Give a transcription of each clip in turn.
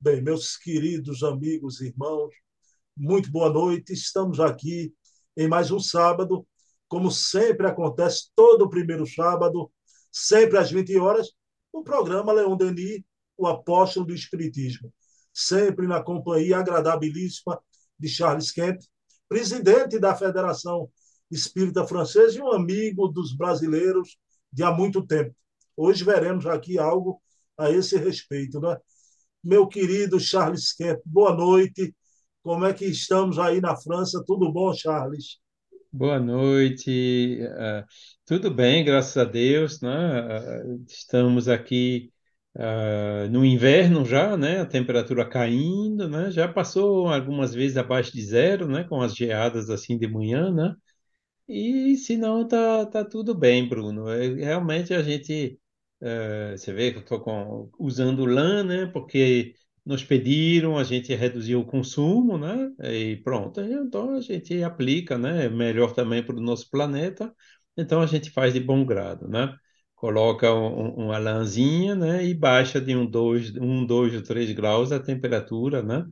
Bem, meus queridos amigos e irmãos, muito boa noite. Estamos aqui em mais um sábado, como sempre acontece todo primeiro sábado, sempre às 20 horas, o programa Leão Denis, o apóstolo do Espiritismo, sempre na companhia agradabilíssima de Charles Kemp, presidente da Federação Espírita Francesa e um amigo dos brasileiros de há muito tempo. Hoje veremos aqui algo a esse respeito, né? Meu querido Charles Kemp. Boa noite. Como é que estamos aí na França? Tudo bom, Charles? Boa noite. Uh, tudo bem, graças a Deus, né? Uh, estamos aqui uh, no inverno já, né? A temperatura caindo, né? Já passou algumas vezes abaixo de zero, né? Com as geadas assim de manhã, né? E se não, tá, tá tudo bem, Bruno. É, realmente a gente Uh, você vê que eu estou usando lã, né? Porque nos pediram, a gente reduziu o consumo, né? E pronto, então a gente aplica, né? Melhor também para o nosso planeta, então a gente faz de bom grado, né? Coloca um, uma lãzinha, né? E baixa de um, dois, um, dois ou três graus a temperatura, né?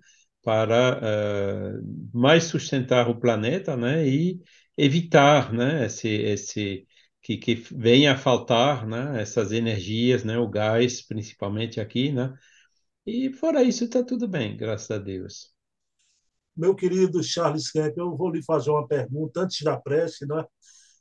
Para uh, mais sustentar o planeta, né? E evitar, né? Esse, esse que, que venha a faltar, né, essas energias, né, o gás, principalmente aqui, né, e fora isso está tudo bem, graças a Deus. Meu querido Charles Kemp, eu vou lhe fazer uma pergunta antes da prece, né,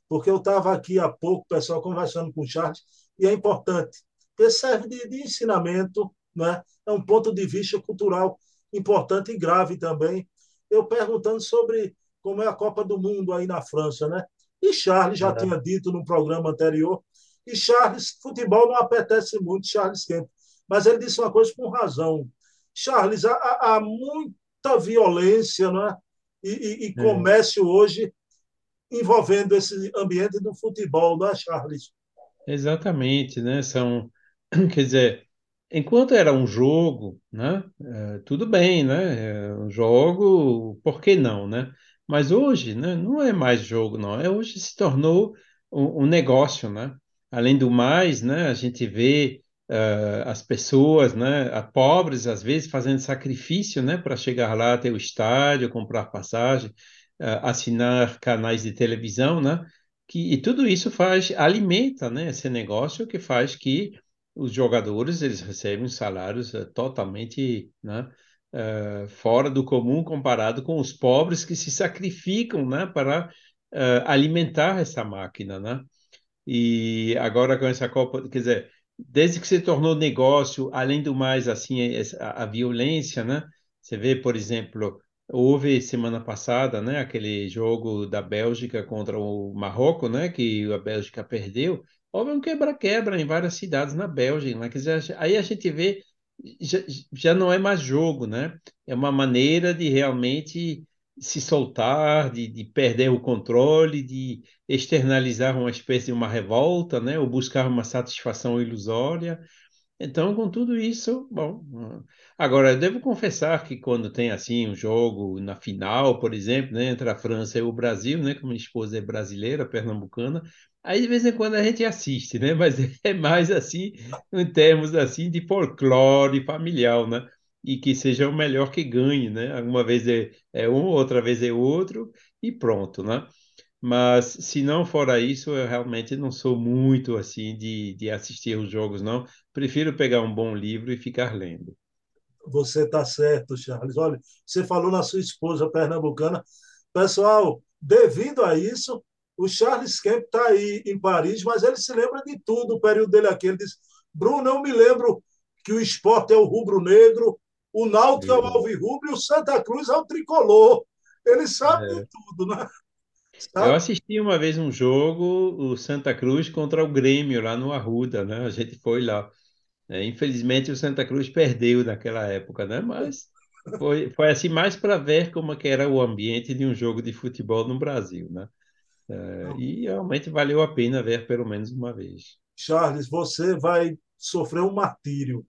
porque eu estava aqui há pouco, pessoal, conversando com o Charles, e é importante, porque serve de, de ensinamento, né, é um ponto de vista cultural importante e grave também, eu perguntando sobre como é a Copa do Mundo aí na França, né? E Charles já é. tinha dito no programa anterior, e Charles, futebol não apetece muito, Charles Kemp. Mas ele disse uma coisa com razão. Charles, há, há muita violência né? e, e, e é. comércio é. hoje envolvendo esse ambiente do futebol, não é, Charles? Exatamente, né? São, quer dizer, enquanto era um jogo, né? É, tudo bem, né? É um jogo, por que não, né? Mas hoje, né, não é mais jogo, não. É hoje se tornou um, um negócio, né? Além do mais, né, a gente vê uh, as pessoas, né, a pobres às vezes fazendo sacrifício, né, para chegar lá até o estádio, comprar passagem, uh, assinar canais de televisão, né? Que, e tudo isso faz alimenta, né, esse negócio que faz que os jogadores eles recebem salários uh, totalmente, né, uh, fora do comum comparado com os pobres que se sacrificam né, para uh, alimentar essa máquina. Né? E agora com essa Copa, quer dizer, desde que se tornou negócio, além do mais, assim, a, a violência, né? Você vê, por exemplo, houve semana passada, né, aquele jogo da Bélgica contra o Marrocos, né, que a Bélgica perdeu. Houve um quebra-quebra em várias cidades na Bélgica, né? Quer dizer, aí a gente vê já, já não é mais jogo, né? É uma maneira de realmente se soltar, de, de, perder o controle, de externalizar uma espécie de uma revolta, né? Ou buscar uma satisfação ilusória. Então, com tudo isso, bom. Agora, eu devo confessar que quando tem assim um jogo na final, por exemplo, né, entre a França e o Brasil, né, como minha esposa é brasileira, pernambucana, Aí de vez em quando a gente assiste, né? Mas é mais assim, em termos assim de folclore familiar, né? E que seja o melhor que ganhe, né? Alguma vez é, é um, outra vez é outro e pronto, né? Mas se não fora isso, eu realmente não sou muito assim de, de assistir os jogos, não. Prefiro pegar um bom livro e ficar lendo. Você está certo, Charles. Olha, você falou na sua esposa pernambucana. Pessoal, devido a isso, o Charles Kemp está aí em Paris, mas ele se lembra de tudo, o período dele aqui. Ele diz: Bruno, eu me lembro que o esporte é o rubro-negro, o Náutico é, o alvirrubro e o Santa Cruz é o tricolor. Ele sabe é. de tudo, né? Sabe? Eu assisti uma vez um jogo, o Santa Cruz contra o Grêmio, lá no Arruda, né? A gente foi lá. É, infelizmente o Santa Cruz perdeu naquela época, né? Mas foi, foi assim mais para ver como é que era o ambiente de um jogo de futebol no Brasil, né? É, e realmente valeu a pena ver pelo menos uma vez. Charles, você vai sofrer um martírio.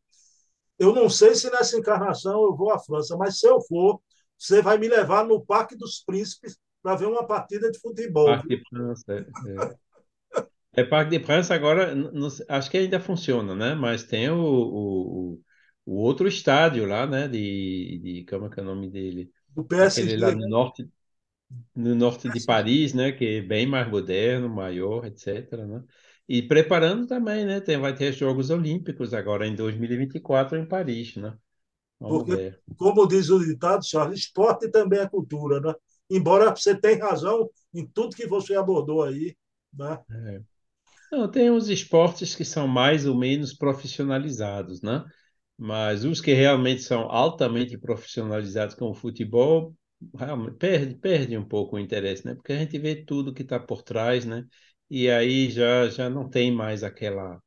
Eu não sei se nessa encarnação eu vou à França, mas se eu for, você vai me levar no Parque dos Príncipes para ver uma partida de futebol. Parque de França, é, é. é Parque de França agora, não, acho que ainda funciona, né? Mas tem o, o, o outro estádio lá, né? De, de como é que é o nome dele? Do PSG, Aquele lá no norte, no norte de. Paris, né? Que é bem mais moderno, maior, etc. Né? E preparando também, né? Tem, vai ter Jogos Olímpicos agora em 2024 em Paris, né? Vamos Porque, ver. como diz o ditado, Charles, esporte também é cultura, né? Embora você tenha razão em tudo que você abordou aí, né? É. Não, tem os esportes que são mais ou menos profissionalizados, né? Mas os que realmente são altamente profissionalizados, como o futebol, realmente perde, perde um pouco o interesse, né? Porque a gente vê tudo que está por trás, né? E aí já, já não tem mais aquela,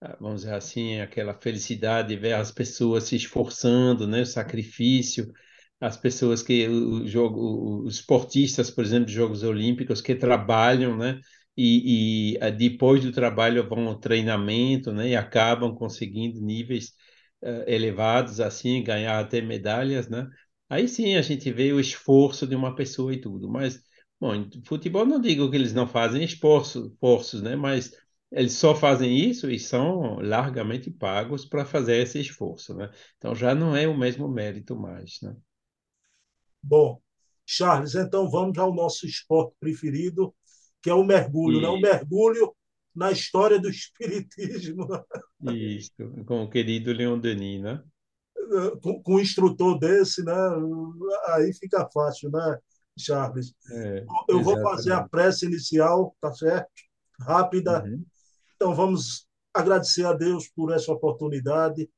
ah, vamos dizer assim, aquela felicidade de ver as pessoas se esforçando, né? O sacrifício, as pessoas que, o, jogo, os esportistas, por exemplo, de Jogos Olímpicos, que trabalham, né? E, e ah, depois do trabalho vão ao treinamento, né? E acabam conseguindo níveis eh, elevados assim, ganhar até medalhas, né? Aí sim a gente vê o esforço de uma pessoa e tudo. Mas, bom, futebol não digo que eles não fazem esforço, esforços, né? Mas eles só fazem isso e são largamente pagos para fazer esse esforço, né? Então já não é o mesmo mérito mais, né? Bom, Charles, então vamos ao nosso esporte preferido, que é o mergulho, né? O E mergulho na história do espiritismo, isso, com o querido Leon Denis, né? Com, com um instrutor desse, né? Aí fica fácil, né, Charles? É, Eu vou fazer a prece inicial, tá certo? Rápida. Uhum. Então vamos agradecer a Deus por essa oportunidade,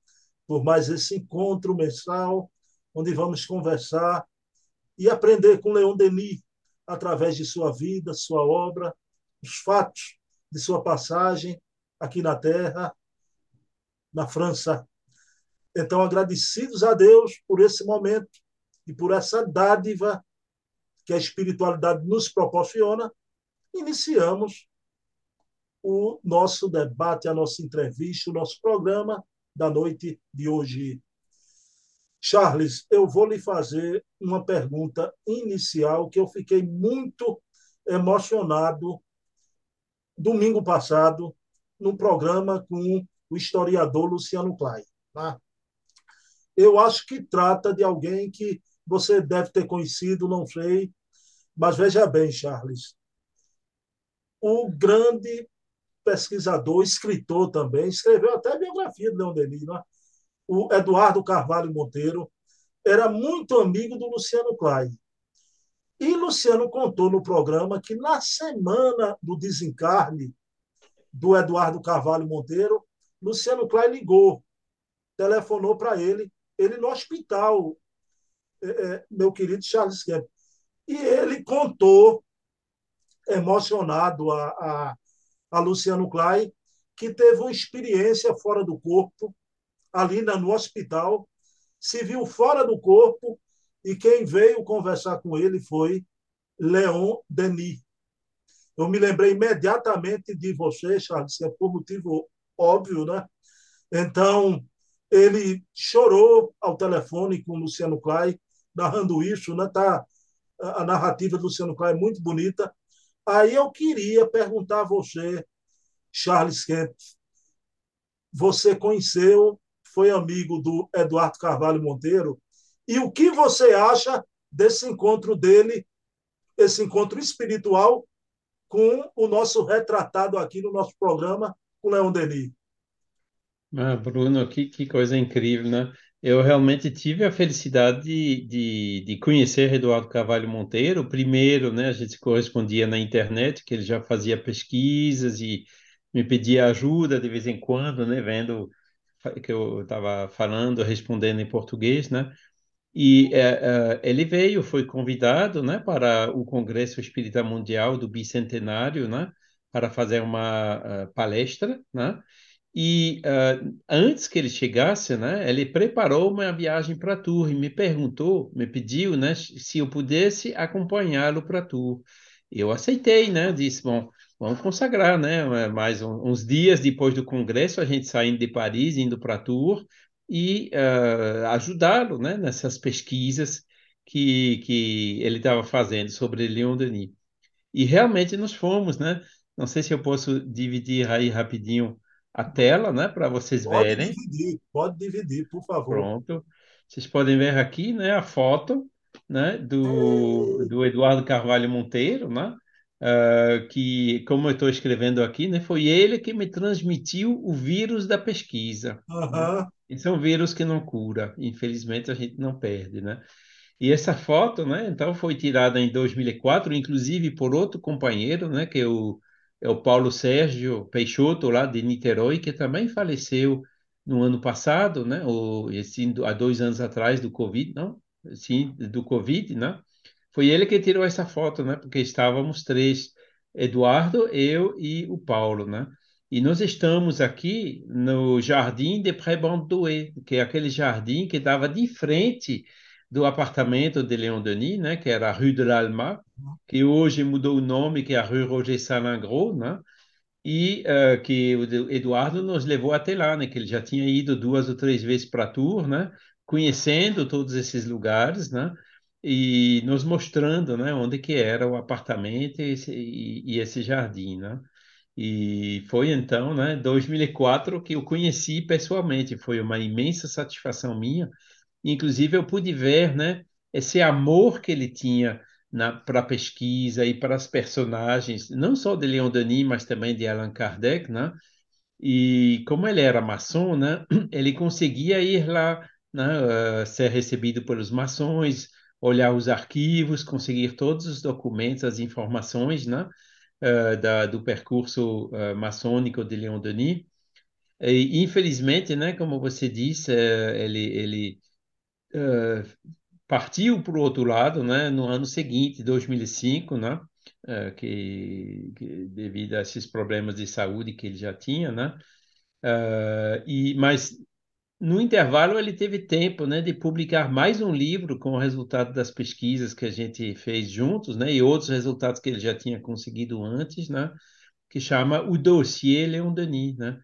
por mais esse encontro mensal, onde vamos conversar e aprender com Leon Denis, através de sua vida, sua obra, os fatos de sua passagem aqui na Terra, na França. Então, agradecidos a Deus por esse momento e por essa dádiva que a espiritualidade nos proporciona, iniciamos o nosso debate, a nossa entrevista, o nosso programa da noite de hoje. Charles, eu vou lhe fazer uma pergunta inicial que eu fiquei muito emocionado domingo passado no programa com o historiador Luciano Klein. Tá? Eu acho que trata de alguém que você deve ter conhecido, não sei, mas veja bem, Charles, o grande pesquisador, escritor também, escreveu até a biografia de Leon Denis, né? o Eduardo Carvalho Monteiro, era muito amigo do Luciano Klein. E Luciano contou no programa que na semana do desencarne do Eduardo Carvalho Monteiro, Luciano Klein ligou, telefonou para ele, ele no hospital, é, é, meu querido Charles Kemp. E ele contou, emocionado a, a, a Luciano Klein, que teve uma experiência fora do corpo, ali no hospital, se viu fora do corpo e quem veio conversar com ele foi Leon Denis. Eu me lembrei imediatamente de você, Charles, é por motivo óbvio, né? Então, ele chorou ao telefone com o Luciano Klein, narrando isso, né? Tá, a narrativa do Luciano Klein é muito bonita. Aí eu queria perguntar a você, Charles Kemp, você conheceu foi amigo do Eduardo Carvalho Monteiro. E o que você acha desse encontro dele, esse encontro espiritual, com o nosso retratado aqui no nosso programa, com Leon Denis? Ah, Bruno, que, que coisa incrível, né? Eu realmente tive a felicidade de, de, de conhecer Eduardo Carvalho Monteiro. Primeiro, né, a gente correspondia na internet, que ele já fazia pesquisas e me pedia ajuda de vez em quando, né, vendo que eu estava falando, respondendo em português, né? E é, é, ele veio, foi convidado, né, para o Congresso Espírita Mundial do Bicentenário, né, para fazer uma uh, palestra, né? E uh, antes que ele chegasse, né, ele preparou uma viagem para Tour e me perguntou, me pediu, né, se eu pudesse acompanhá-lo para Tour. Eu aceitei, né? Disse, bom, vamos consagrar, né? Mais uns dias depois do congresso, a gente saindo de Paris, indo para Tours e uh, ajudá-lo, né? Nessas pesquisas que, que ele estava fazendo sobre Leon Denis. E realmente nós fomos, né? Não sei se eu posso dividir aí rapidinho a tela, né, para vocês Pode verem. dividir, pode dividir, por favor. Pronto. Vocês podem ver aqui, né, a foto, né, do, do Eduardo Carvalho Monteiro, né, ah, que, como eu estou escrevendo aqui, né, foi ele que me transmitiu o vírus da pesquisa, né? Aham, Esse é um vírus que não cura, infelizmente a gente não perde, né? E essa foto, né, então foi tirada em 2004, inclusive por outro companheiro, né, que é o, é o Paulo Sérgio Peixoto, lá de Niterói, que também faleceu no ano passado, né, ou esse, há dois anos atrás do Covid, não? Sim, do Covid, né? Foi ele que tirou essa foto, né? Porque estávamos três, Eduardo, eu e o Paulo, né? E nós estamos aqui no Jardim de Pré-Bandoué, que é aquele jardim que dava de frente do apartamento de Léon Denis, né? Que era a Rue de l'Alma, que hoje mudou o nome, que é a Rue Roger Salingro, né? E eh, que o Eduardo nos levou até lá, né? Que ele já tinha ido duas ou três vezes para a tour, né? Conhecendo todos esses lugares, né? E nos mostrando, né? Onde que era o apartamento e esse, e, e esse jardim, né? E foi então, né? 2004 que eu conheci pessoalmente. Foi uma imensa satisfação minha. Inclusive eu pude ver, né? Esse amor que ele tinha para a pesquisa e para as personagens, não só de Leon Denis, mas também de Allan Kardec, né? E como ele era maçom, né? Ele conseguia ir lá, né? Uh, ser recebido pelos maçons, olhar os arquivos, conseguir todos os documentos, as informações, né? Uh, da, do percurso uh, maçônico de Leon Denis. E, infelizmente, né? Como você disse, ele, ele partiu para o outro lado, né, no ano seguinte, 2005, né, uh, que, que, devido a esses problemas de saúde que ele já tinha, né, uh, e mas no intervalo ele teve tempo, né, de publicar mais um livro com o resultado das pesquisas que a gente fez juntos, né, e outros resultados que ele já tinha conseguido antes, né, que chama o Dossier Leon Denis, né,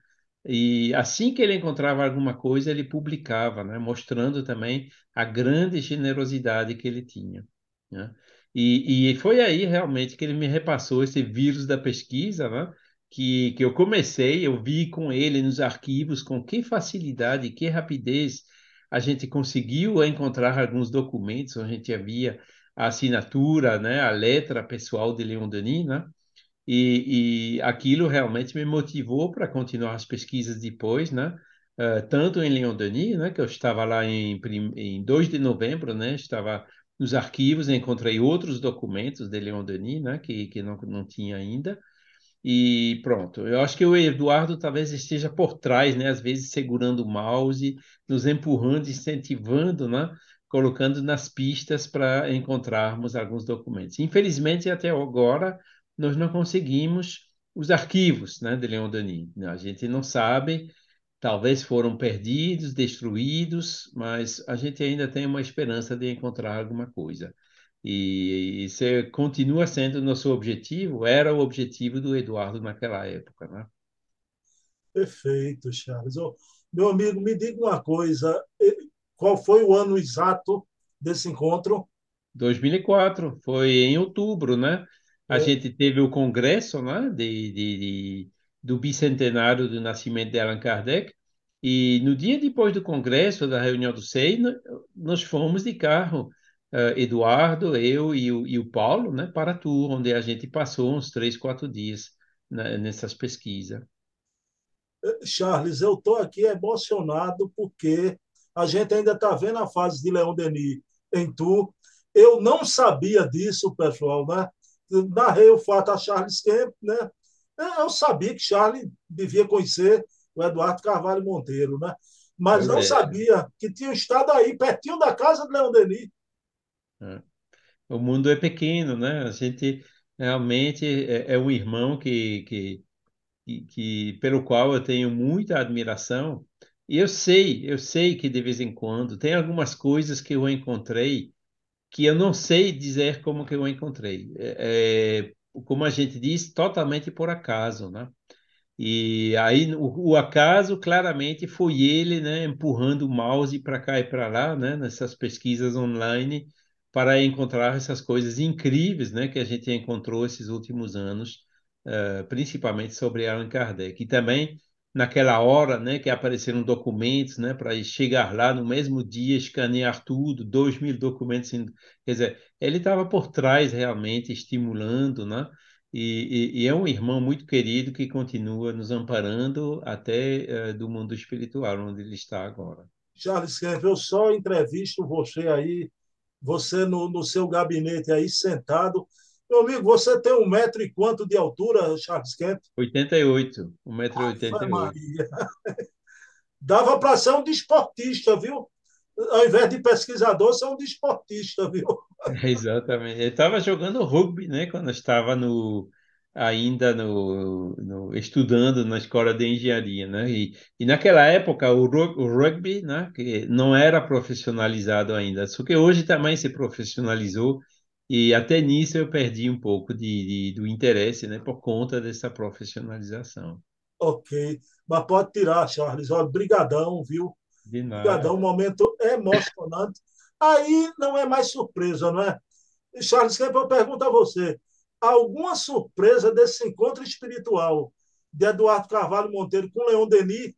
e assim que ele encontrava alguma coisa, ele publicava, né? mostrando também a grande generosidade que ele tinha. Né? E, e, foi aí realmente que ele me repassou esse vírus da pesquisa, né? que, que eu comecei, eu vi com ele nos arquivos com que facilidade, que rapidez a gente conseguiu encontrar alguns documentos onde a gente havia a assinatura, né? a letra pessoal de Leon Denis, né? E, e aquilo realmente me motivou para continuar as pesquisas depois, né? Uh, tanto em Leon Denis, né, que eu estava lá em, em 2 de novembro, né, estava nos arquivos, encontrei outros documentos de Leon Denis, né, que, que não, não tinha ainda, e pronto. Eu acho que o Eduardo talvez esteja por trás, né, às vezes segurando o mouse, nos empurrando, incentivando, né, colocando nas pistas para encontrarmos alguns documentos. Infelizmente, até agora, nós não conseguimos os arquivos né, de Leon Denis. A gente não sabe, talvez foram perdidos, destruídos, mas a gente ainda tem uma esperança de encontrar alguma coisa. E isso continua sendo nosso objetivo, era o objetivo do Eduardo naquela época. Né? Perfeito, Charles. Oh, meu amigo, me diga uma coisa: qual foi o ano exato desse encontro? 2004, foi em outubro, né? A É, gente teve o congresso, né, de, de, de- do bicentenário do nascimento de Allan Kardec, e no dia depois do congresso, da reunião do SEI, nós fomos de carro, eh, Eduardo, eu e o, e o Paulo, né, para a tour, onde a gente passou uns três, quatro dias, né, nessas pesquisas. Charles, eu estou aqui emocionado porque a gente ainda está vendo a fase de Leão Denis em tu. Eu não sabia disso, pessoal, né? Narrei o fato a Charles Kemp, né? Eu sabia que Charles devia conhecer o Eduardo Carvalho Monteiro, né? Mas Pois não é. sabia que tinha estado aí, pertinho da casa de Leão Denis. é. O mundo é pequeno, né? A gente realmente é, é um irmão que, que que, que- pelo qual eu tenho muita admiração. E eu sei, eu sei que de vez em quando tem algumas coisas que eu encontrei que eu não sei dizer como que eu encontrei. É, é, como a gente diz, totalmente por acaso, né? E aí o, o acaso claramente foi ele, né, empurrando o mouse para cá e para lá, né, nessas pesquisas online para encontrar essas coisas incríveis, né, que a gente encontrou esses últimos anos, eh, principalmente sobre Allan Kardec. E também naquela hora, né, que apareceram documentos, né, para chegar lá no mesmo dia, escanear tudo, dois mil documentos, quer dizer, ele estava por trás realmente, estimulando, né, e, e, e, é um irmão muito querido que continua nos amparando até uh, do mundo espiritual, onde ele está agora. Charles eu só entrevisto você aí, você no, no seu gabinete aí sentado, meu amigo, você tem um metro e quanto de altura, Charles Kemp? 88, um metro e oitenta e oito. Dava para ser um desportista, viu? Ao invés de pesquisador, ser um desportista, viu? Exatamente. Ele estava jogando rugby, né? Quando estava no ainda no, no, estudando na escola de engenharia, né? E, e naquela época o, o, rugby, né? Que não era profissionalizado ainda, só que hoje também se profissionalizou e até nisso eu perdi um pouco de, de, do interesse, né, por conta dessa profissionalização. Ok, mas pode tirar, Charles. Olha, brigadão, viu? De nada. Brigadão, um momento emocionante. Aí não é mais surpresa, não é? Charles, que eu pergunto a você, alguma surpresa desse encontro espiritual de Eduardo Carvalho Monteiro com Leon Denis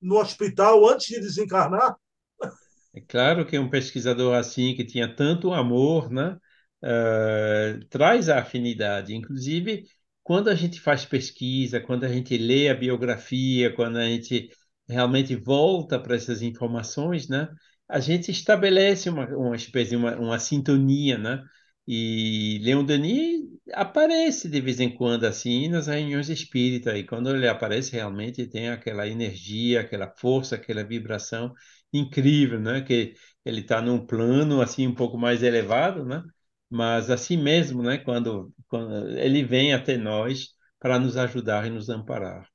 no hospital antes de desencarnar? É claro que um pesquisador assim, que tinha tanto amor, né? Uh, traz a afinidade. Inclusive, quando a gente faz pesquisa, quando a gente lê a biografia, quando a gente realmente volta para essas informações, né? A gente estabelece uma, uma espécie uma, uma sintonia, né? E Leon Denis aparece de vez em quando assim nas reuniões espíritas e quando ele aparece realmente tem aquela energia, aquela força, aquela vibração incrível, né? Que ele está num plano assim um pouco mais elevado, né? Mas assim mesmo, né, quando, quando ele vem até nós para nos ajudar e nos amparar.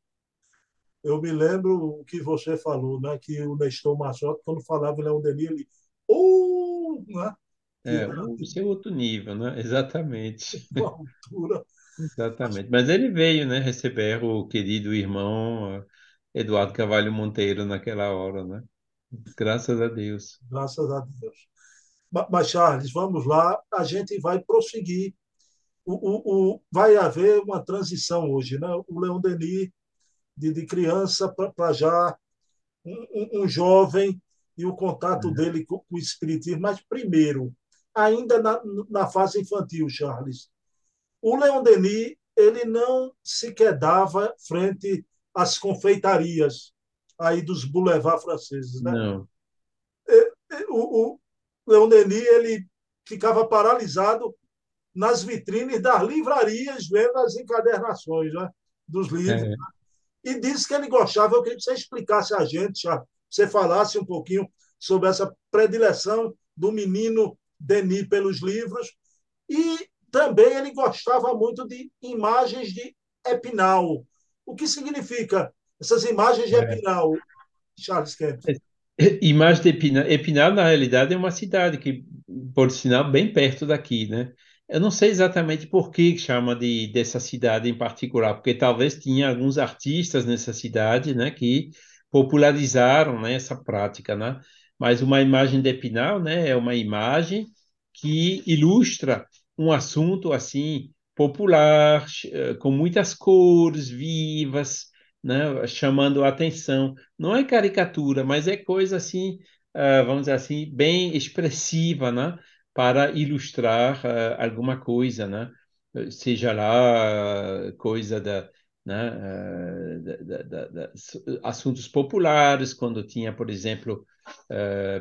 Eu me lembro o que você falou, né, que o Nestor Machado, quando falava em Leão Denis, ele... Uh, né? É, isso é outro nível, né? Exatamente. Uma altura. Exatamente. Mas ele veio, né, receber o querido irmão eh, Eduardo Cavalho Monteiro naquela hora, né? Graças a Deus. Graças a Deus. Mas, Charles, vamos lá, a gente vai prosseguir. O, o, o vai haver uma transição hoje. Né? O Leon Denis, de, de criança para já um, um, jovem e o contato uhum. dele com, com, o espiritismo. Mas, primeiro, ainda na, na fase infantil, Charles, o Leon Denis ele não se quedava frente às confeitarias aí dos boulevards franceses. Né? Não. O, o, Leon Denis ele ficava paralisado nas vitrines das livrarias, vendo as encadernações né, dos livros. É. Né? E disse que ele gostava. Eu queria que você explicasse a gente, já, você falasse um pouquinho sobre essa predileção do menino Denis pelos livros. E também ele gostava muito de imagens de Epinal. O que significa essas imagens de é. Epinal, Charles Kemp? Imagem de Epinal, Epinal, na realidade, é uma cidade que, por sinal, bem perto daqui, né? Eu não sei exatamente por que chama de, dessa cidade em particular, porque talvez tinha alguns artistas nessa cidade, né, que popularizaram, né, essa prática, né? Mas uma imagem de Epinal, né, é uma imagem que ilustra um assunto assim popular, eh, com muitas cores vivas, né, chamando a atenção. Não é caricatura, mas é coisa assim, uh, vamos dizer assim, bem expressiva, né, para ilustrar uh, alguma coisa, né, seja lá coisa da, né, uh, da, da, da, assuntos populares, quando tinha, por exemplo,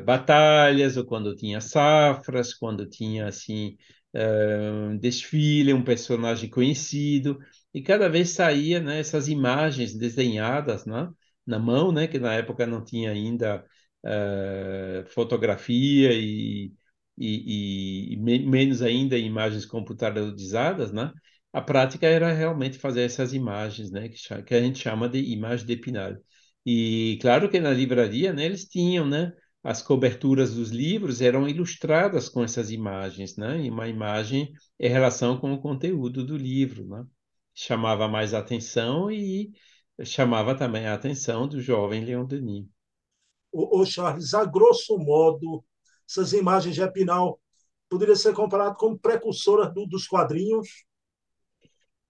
batalhas, ou quando tinha safras, quando tinha assim um desfile, um personagem conhecido e cada vez saía né, essas imagens desenhadas né, na mão, né, que na época não tinha ainda uh, fotografia e, e, e, menos ainda imagens computadorizadas, né? A prática era realmente fazer essas imagens, né, que, que a gente chama de imagem de Pinal. E claro que na livraria, né, eles tinham, né, as coberturas dos livros eram ilustradas com essas imagens, né? E uma imagem em relação com o conteúdo do livro, né? Chamava mais atenção e chamava também a atenção do jovem Leon Denis. O, o Charles, a grosso modo, essas imagens de Epinal poderiam ser comparadas como precursoras do, dos quadrinhos?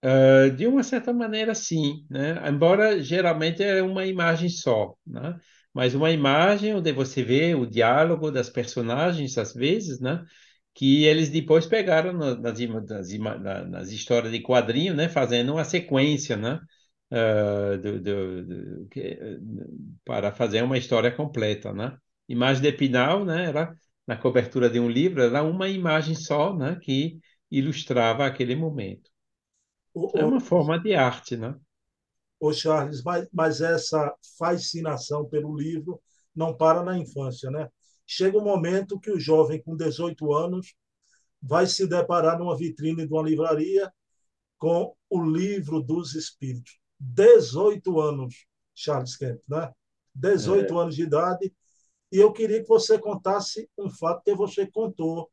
Uh, de uma certa maneira, sim, né? Embora geralmente é uma imagem só, né? Mas uma imagem onde você vê o diálogo das personagens, às vezes, né? Que eles depois pegaram nas, nas, nas, histórias de quadrinho, né? Fazendo uma sequência, né? Uh, do, do, do, para fazer uma história completa, né? Imagem de Pinal, né? Era na cobertura de um livro, era uma imagem só, né? Que ilustrava aquele momento. O, é uma forma de arte, né? Ô Charles, mas, mas essa fascinação pelo livro não para na infância, né? Chega um momento que o jovem com 18 anos vai se deparar numa vitrine de uma livraria com o livro dos espíritos. 18 anos, Charles Kemp, né? 18 é. anos de idade. E eu queria que você contasse um fato que você contou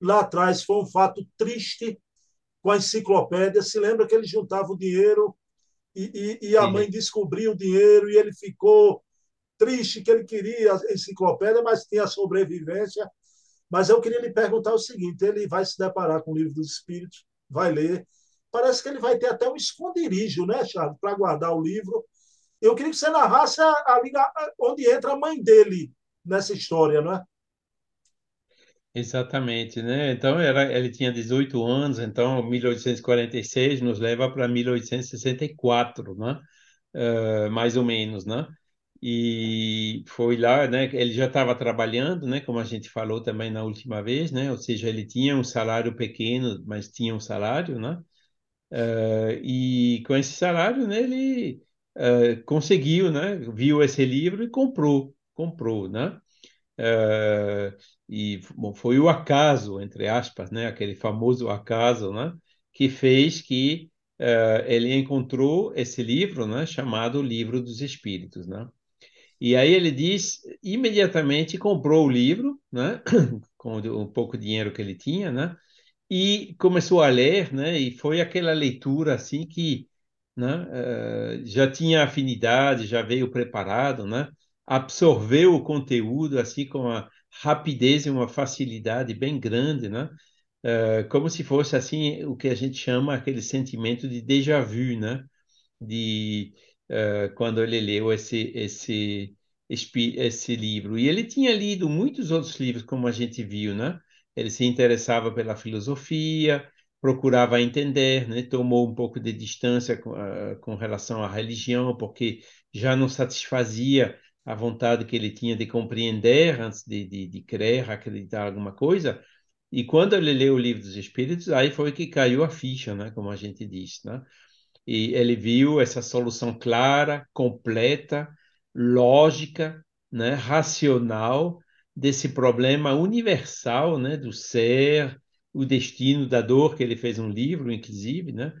lá atrás. Foi um fato triste com a enciclopédia. Se lembra que ele juntava o dinheiro e, e, e a Sim. mãe descobriu o dinheiro e ele ficou triste que ele queria a enciclopédia, mas tinha a sobrevivência. Mas eu queria lhe perguntar o seguinte: ele vai se deparar com o livro dos Espíritos, vai ler. Parece que ele vai ter até um esconderijo, né, Charles, para guardar o livro. Eu queria que você narrasse a, a, onde entra a mãe dele nessa história, não é? Exatamente, né? Então ele tinha 18 anos, então 1846 nos leva para 1864, né? Uh, mais ou menos, né? E foi lá, né? Ele já estava trabalhando, né? Como a gente falou também na última vez, né? Ou seja, ele tinha um salário pequeno, mas tinha um salário, né? Uh, e com esse salário, né? Ele uh, conseguiu, né? Viu esse livro e comprou, comprou, né? Uh, e bom, foi o acaso, entre aspas, né, aquele famoso acaso, né, que fez que ele encontrou esse livro, né, chamado Livro dos Espíritos, né? E aí ele diz, imediatamente comprou o livro, né, com um pouco dinheiro que ele tinha, né, e começou a ler, né, e foi aquela leitura assim que, né, uh, já tinha afinidade, já veio preparado, né, absorveu o conteúdo assim com a rapidez e uma facilidade bem grande, né? Uh, como se fosse assim o que a gente chama aquele sentimento de déjà vu, né? De uh, quando ele leu esse esse esse livro e ele tinha lido muitos outros livros, como a gente viu, né? Ele se interessava pela filosofia, procurava entender, né? Tomou um pouco de distância com, uh, com relação à religião, porque já não satisfazia a vontade que ele tinha de compreender antes de, de, de crer, acreditar alguma coisa. E quando ele leu o livro dos Espíritos, aí foi que caiu a ficha, né? Como a gente diz, né? E ele viu essa solução clara, completa, lógica, né? Racional desse problema universal, né? Do ser, o destino da dor, que ele fez um livro, inclusive, né?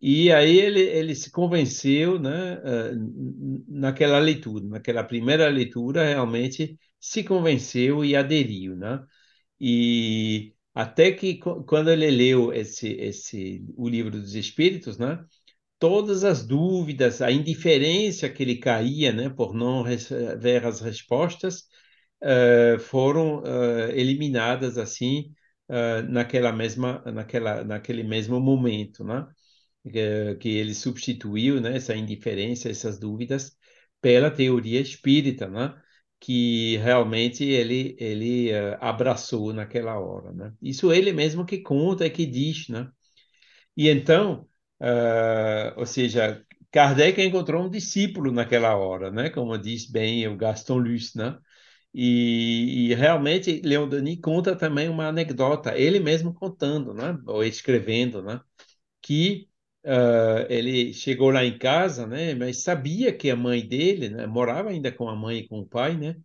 E aí ele, ele se convenceu, né, naquela leitura, naquela primeira leitura, realmente se convenceu e aderiu, né? E até que quando ele leu esse, esse o livro dos Espíritos, né, todas as dúvidas, a indiferença que ele caía, né, por não ver as respostas, uh, foram uh, eliminadas assim uh, naquela mesma, naquela, naquele mesmo momento, né? que, que ele substituiu né, essa indiferença, essas dúvidas, pela teoria espírita, né? que realmente ele ele abraçou naquela hora, né? Isso ele mesmo que conta e que diz, né? E então, uh, ou seja, Kardec encontrou um discípulo naquela hora, né? Como diz bem o Gaston Luce, né? E, e, realmente Leon Denis conta também uma anedota, ele mesmo contando, né? Ou escrevendo, né? Que Uh, ele chegou lá em casa, né? Mas sabia que a mãe dele, né, morava ainda com a mãe e com o pai, né?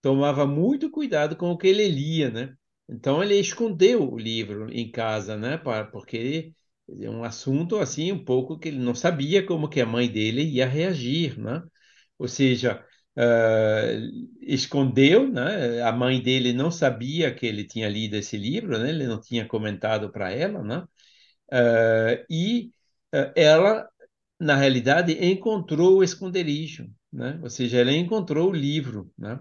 Tomava muito cuidado com o que ele lia, né? Então ele escondeu o livro em casa, né? Porque é um assunto assim um pouco que ele não sabia como que a mãe dele ia reagir, né? Ou seja, uh, escondeu, né? A mãe dele não sabia que ele tinha lido esse livro, né? Ele não tinha comentado para ela, né? Uh, e eh, ela, na realidade, encontrou o esconderijo, né? ou seja, ela encontrou o livro. Né?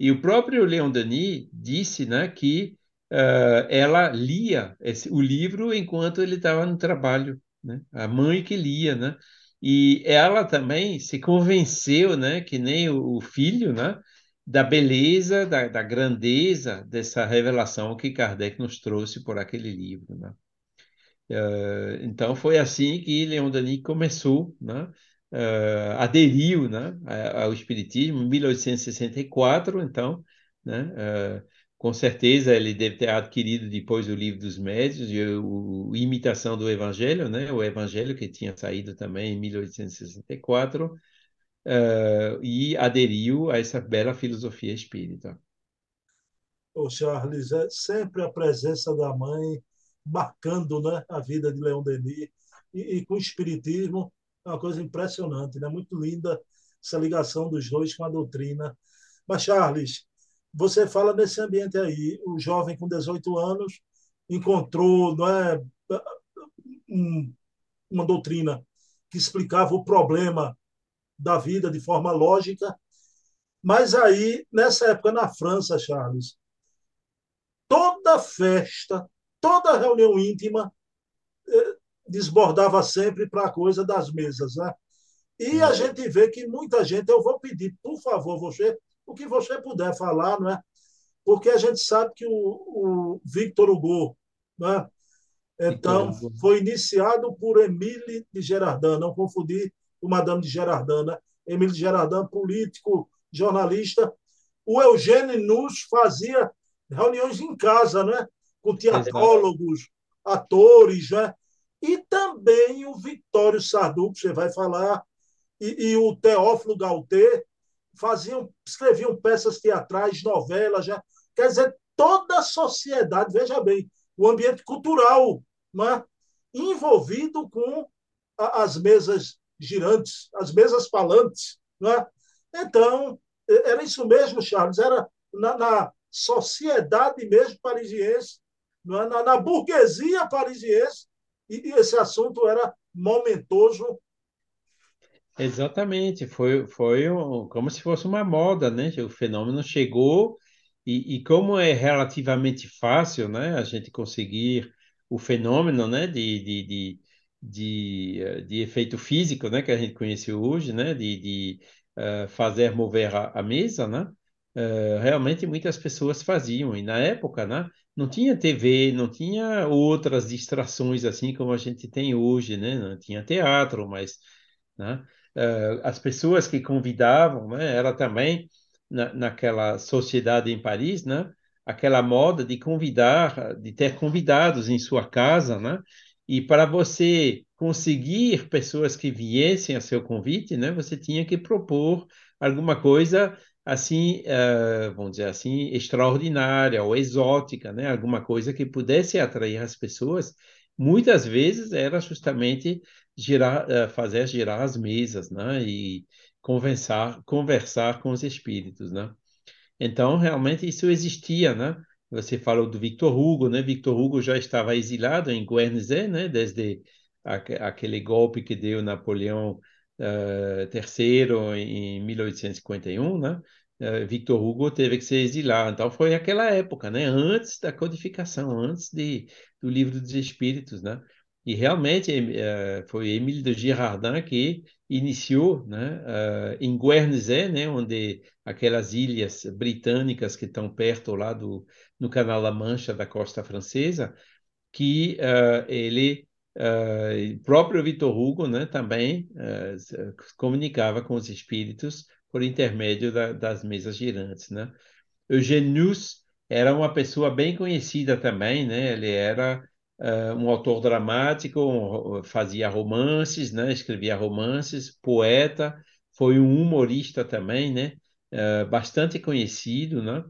E o próprio Leon Denis disse né, que uh, ela lia esse, o livro enquanto ele estava no trabalho. né? A mãe que lia, né? E ela também se convenceu, né, que nem o, filho, né, da beleza, da, da grandeza dessa revelação que Kardec nos trouxe por aquele livro, né? Uh, então foi assim que Leon Denis começou, né? Uh, aderiu, né, ao espiritismo em 1864, então, né, uh, com certeza ele deve ter adquirido depois o livro dos médios e o, o Imitação do Evangelho, né? O Evangelho que tinha saído também em 1864 uh, e aderiu a essa bela filosofia espírita. O Charles, é sempre a presença da mãe marcando, né, a vida de Leon Denis e, e com o espiritismo é uma coisa impressionante, né? Muito linda essa ligação dos dois com a doutrina. Mas Charles, você fala nesse ambiente aí, o jovem com 18 anos encontrou não é, um, uma doutrina que explicava o problema da vida de forma lógica, mas aí, nessa época na França, Charles, toda festa, toda reunião íntima eh, desbordava sempre para a coisa das mesas, né? E a gente vê que muita gente, eu vou pedir, por favor, você o que você puder falar, não é? Porque a gente sabe que o, o Victor Hugo, não é? Então, foi iniciado por Emile de Gerardin, não confundir o Madame de Gerardin, né? Emile de Gerardin, político, jornalista. O Eugênio Nus fazia reuniões em casa, né? com teatrólogos, atores, né? e também o Vitório Sardu, que você vai falar, e, e o Teófilo Gautê, faziam, escreviam peças teatrais, novelas, já. quer dizer, toda a sociedade, veja bem, o ambiente cultural, né? envolvido com as mesas girantes, as mesas falantes. Né? Então, era isso mesmo, Charles, era na, na sociedade mesmo parisiense, né? na, na burguesia parisiense, e esse assunto era momentoso Exatamente, foi, foi um, como se fosse uma moda, né? O fenômeno chegou e, e como é relativamente fácil, né, a gente conseguir o fenômeno, né, de, de, de, de, eh, de efeito físico, né, que a gente conhece hoje, né, de, de uh, fazer mover a, a mesa, né? Uh, realmente muitas pessoas faziam e na época, né, não tinha TV, não tinha outras distrações assim como a gente tem hoje, né? Não tinha teatro, mas, né? Uh, as pessoas que convidavam, né, era também na, naquela sociedade em Paris, né, aquela moda de convidar, de ter convidados em sua casa, né, e para você conseguir pessoas que viessem a seu convite, né, você tinha que propor alguma coisa assim, uh, vamos dizer assim, extraordinária ou exótica, né, alguma coisa que pudesse atrair as pessoas. Muitas vezes era justamente girar, eh, fazer girar as mesas, né? E conversar, conversar com os espíritos, né? Então, realmente isso existia, né? Você falou do Victor Hugo, né? Victor Hugo já estava exilado em Guernsey, né? Desde aquele golpe que deu Napoleão uh, III em 1851, né? Uh, Victor Hugo teve que ser exilado. Então foi aquela época, né? Antes da codificação, antes de, do livro dos Espíritos, né? E realmente uh, foi Émile de Girardin que iniciou né, uh, em Guernsey, né, onde aquelas ilhas britânicas que estão perto lá do, no Canal da Mancha da costa francesa, que uh, ele, uh, próprio Victor Hugo, né, também comunicava com os espíritos por intermédio da, das mesas girantes. Né? Eugenius era uma pessoa bem conhecida também, né? ele era uh, um autor dramático, fazia romances, né? escrevia romances, poeta, foi um humorista também, né? Uh, bastante conhecido, né?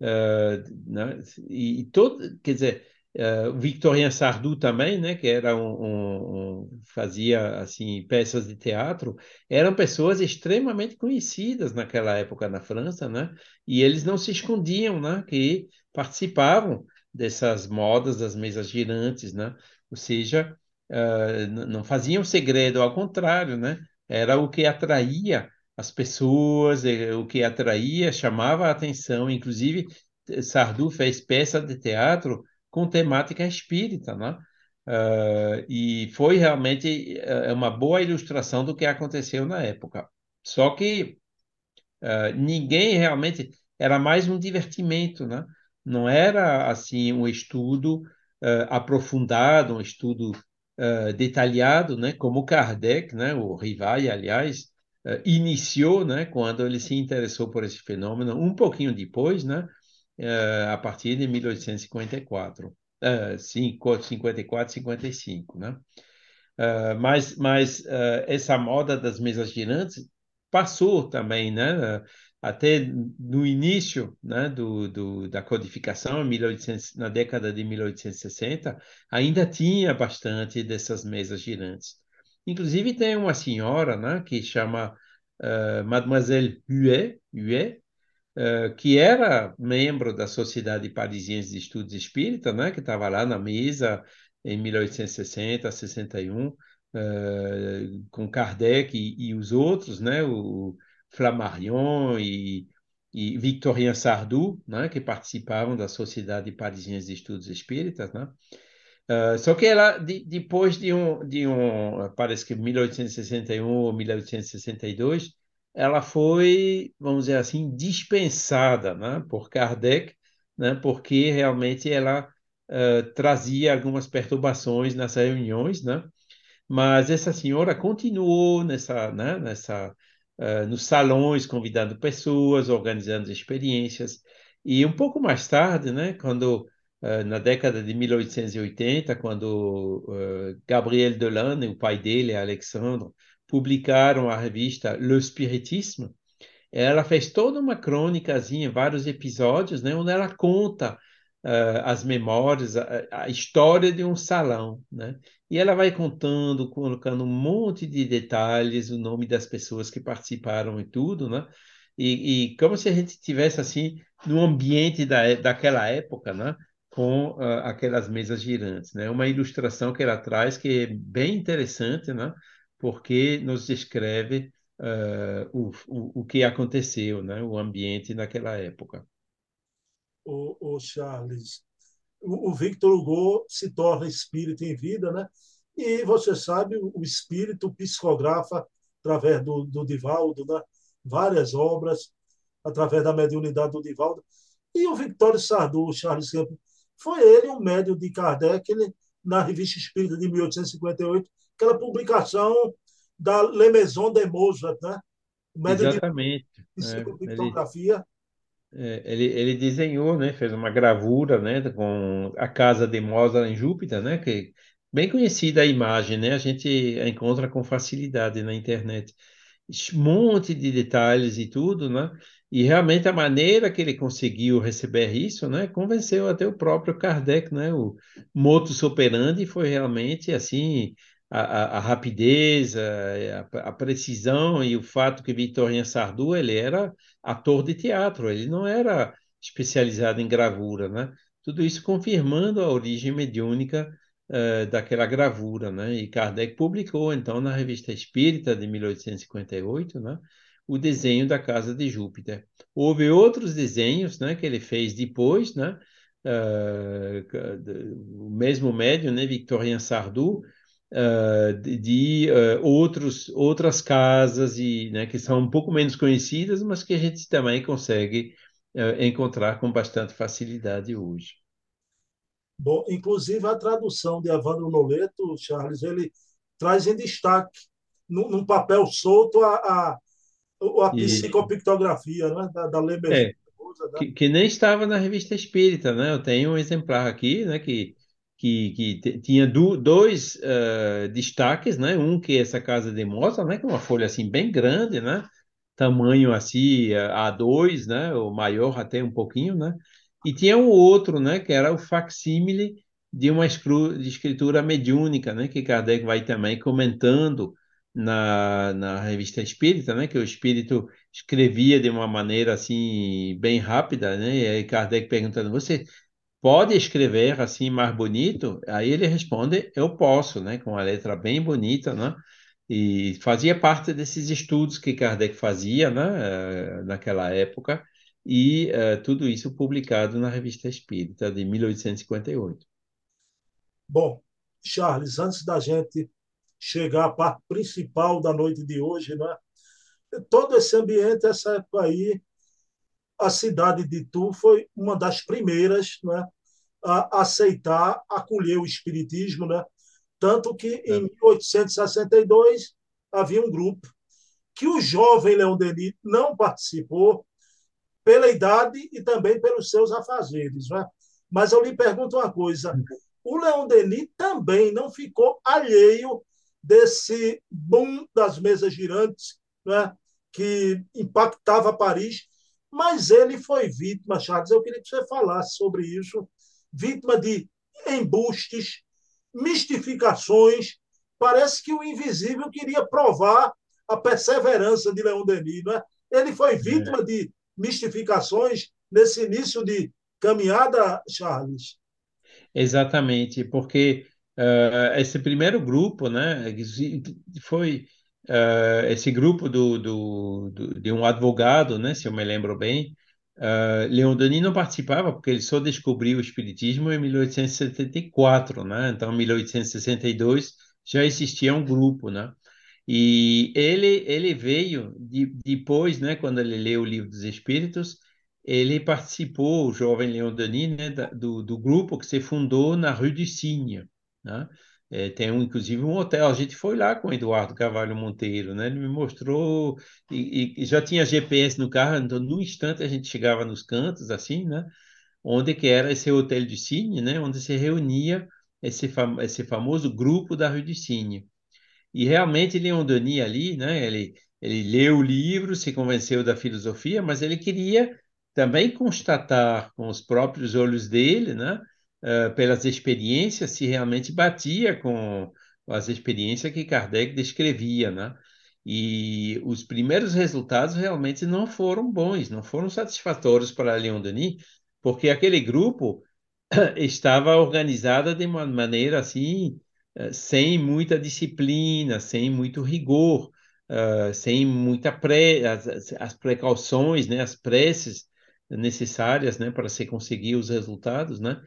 Uh, né? E, todo, quer dizer, Victorien Sardou também, né? Que era um, um, um, fazia assim peças de teatro, eram pessoas extremamente conhecidas naquela época na França, né? E eles não se escondiam, né? Que participavam dessas modas das mesas girantes, né? Ou seja, uh, não faziam segredo, ao contrário, né? Era o que atraía as pessoas, eh, o que atraía, chamava a atenção. Inclusive, Sardu fez peça de teatro com temática espírita, né? Uh, e foi realmente uma boa ilustração do que aconteceu na época. Só que uh, ninguém realmente era mais um divertimento, né? Não era assim um estudo aprofundado, um estudo detalhado, né? Como Kardec, né? O Rivai, aliás, iniciou, né? Quando ele se interessou por esse fenômeno, um pouquinho depois, né? a partir de 1854 uh, 54, 55, né? Uh, mas mas uh, essa moda das mesas girantes passou também, né? Até no início né, do, do, da codificação, 1800, na década de 1860, ainda tinha bastante dessas mesas girantes. Inclusive tem uma senhora né, que chama uh, Mademoiselle Huet, Huet uh, que era membro da Sociedade Parisiense de Estudos Espíritas, né, que estava lá na mesa em 1860, 61, uh, com Kardec e, e, os outros, né, o Flammarion e, e Victorien Sardou, né, que participavam da Sociedade Parisiense de Estudos Espíritas, né, Uh, só que ela, de, depois de um, de um, parece que 1861 ou 1862, ela foi, vamos dizer assim, dispensada né, por Kardec, né, porque realmente ela uh, trazia algumas perturbações nas reuniões, né, mas essa senhora continuou nessa, né, nessa, uh, nos salões, convidando pessoas, organizando experiências, e um pouco mais tarde, né, quando uh, na década de 1880, quando Gabriel Delanne, o pai dele, Alexandre, publicaram a revista Le Spiritisme, ela fez toda uma crônicazinha, vários episódios, né, onde ela conta uh, as memórias, a, a, história de um salão, né? E ela vai contando, colocando um monte de detalhes, o nome das pessoas que participaram e tudo, né? E, e como se a gente tivesse assim no ambiente da, daquela época, né? Com uh, aquelas mesas girantes, né? Uma ilustração que ela traz que é bem interessante, né? porque nos descreve uh, o, o, o que aconteceu, né? o ambiente naquela época. O, o Charles, o, o Victor Hugo se torna espírito em vida, né? E você sabe, o espírito psicografa através do, do Divaldo, né? várias obras, através da mediunidade do Divaldo. E o Victório Sardou, Charles Campos, foi ele o médium de Kardec, ele, na Revista Espírita de 1858, aquela publicação da Le Maison de Mozart, né? Médio Exatamente. De, é, pictografia. Ele, é, ele, ele, desenhou, né? Fez uma gravura, né? Com a casa de Mozart em Júpiter, né? Que bem conhecida a imagem, né? A gente encontra com facilidade na internet. Um monte de detalhes e tudo, né? E realmente a maneira que ele conseguiu receber isso, né, convenceu até o próprio Kardec, né? O modus operandi foi realmente assim a, a, rapidez, a, a, precisão e o fato que Victorien Sardou ele era ator de teatro, ele não era especializado em gravura, né? Tudo isso confirmando a origem mediúnica uh, daquela gravura, né? E Kardec publicou então na Revista Espírita de 1858, né? O desenho da casa de Júpiter. Houve outros desenhos, né? Que ele fez depois, né? Uh, o mesmo médium, né? Victorien Sardou uh, de, de uh, outros, outras casas e, né, que são um pouco menos conhecidas, mas que a gente também consegue uh, encontrar com bastante facilidade hoje. Bom, inclusive a tradução de Evandro Noleto, Charles, ele traz em destaque, num, num papel solto, a, a, a psicopictografia né, da, da Lemer. É, né? que, que, nem estava na revista Espírita, né? Eu tenho um exemplar aqui, né? Que que, que tinha do, dois uh, destaques, né? Um que é essa casa de Mozart, né? Que é uma folha assim bem grande, né? Tamanho assim A2, né? O maior até um pouquinho, né? E tinha um outro, né? Que era o facsímile de uma de escritura mediúnica, né? Que Kardec vai também comentando na, na revista Espírita, né? Que o Espírito escrevia de uma maneira assim bem rápida, né? E aí Kardec perguntando: você pode escrever assim mais bonito? Aí ele responde, eu posso, né? Com uma letra bem bonita, né? E fazia parte desses estudos que Kardec fazia, né? Eh, naquela época, e uh, tudo isso publicado na Revista Espírita de 1858. Bom, Charles, antes da gente chegar à parte principal da noite de hoje, né? todo esse ambiente, essa época aí, a cidade de Tu foi uma das primeiras né, a aceitar, acolher o espiritismo, né? tanto que em 1862 havia um grupo que o jovem Leão Denis não participou pela idade e também pelos seus afazeres. Né? Mas eu lhe pergunto uma coisa: o Leão Denis também não ficou alheio desse boom das mesas girantes né? que impactava Paris, mas ele foi vítima, Charles. Eu queria que você falasse sobre isso vítima de embustes, mistificações. Parece que o invisível queria provar a perseverança de Leão Denis. É? Ele foi vítima é. de mistificações nesse início de caminhada, Charles. Exatamente, porque uh, esse primeiro grupo, né, foi uh, esse grupo do, do, do, de um advogado, né, se eu me lembro bem, Uh, Leon Denis não participava porque ele só descobriu o espiritismo em 1874, né? Então, em 1862 já existia um grupo, né? E ele ele veio de, depois, né? Quando ele leu o livro dos Espíritos, ele participou, o jovem Leon Denis, né? Da, do, do grupo que se fundou na Rue du Cygne, né? É, tem um, inclusive um hotel. A gente foi lá com o Eduardo Carvalho Monteiro, né? Ele me mostrou e, e, já tinha GPS no carro, então no instante a gente chegava nos cantos, assim, né? Onde que era esse hotel de Cine, né? Onde se reunia esse, fam esse famoso grupo da Rue de Cine. E realmente Leon Denis ali, né? Ele, ele leu o livro, se convenceu da filosofia, mas ele queria também constatar com os próprios olhos dele, né? Uh, pelas experiências, se realmente batia com as experiências que Kardec descrevia, né? E os primeiros resultados realmente não foram bons, não foram satisfatórios para Leon Denis, porque aquele grupo estava organizado de uma maneira assim, eh, sem muita disciplina, sem muito rigor, uh, sem muita as, as, precauções, né, as preces necessárias, né, para se conseguir os resultados, né?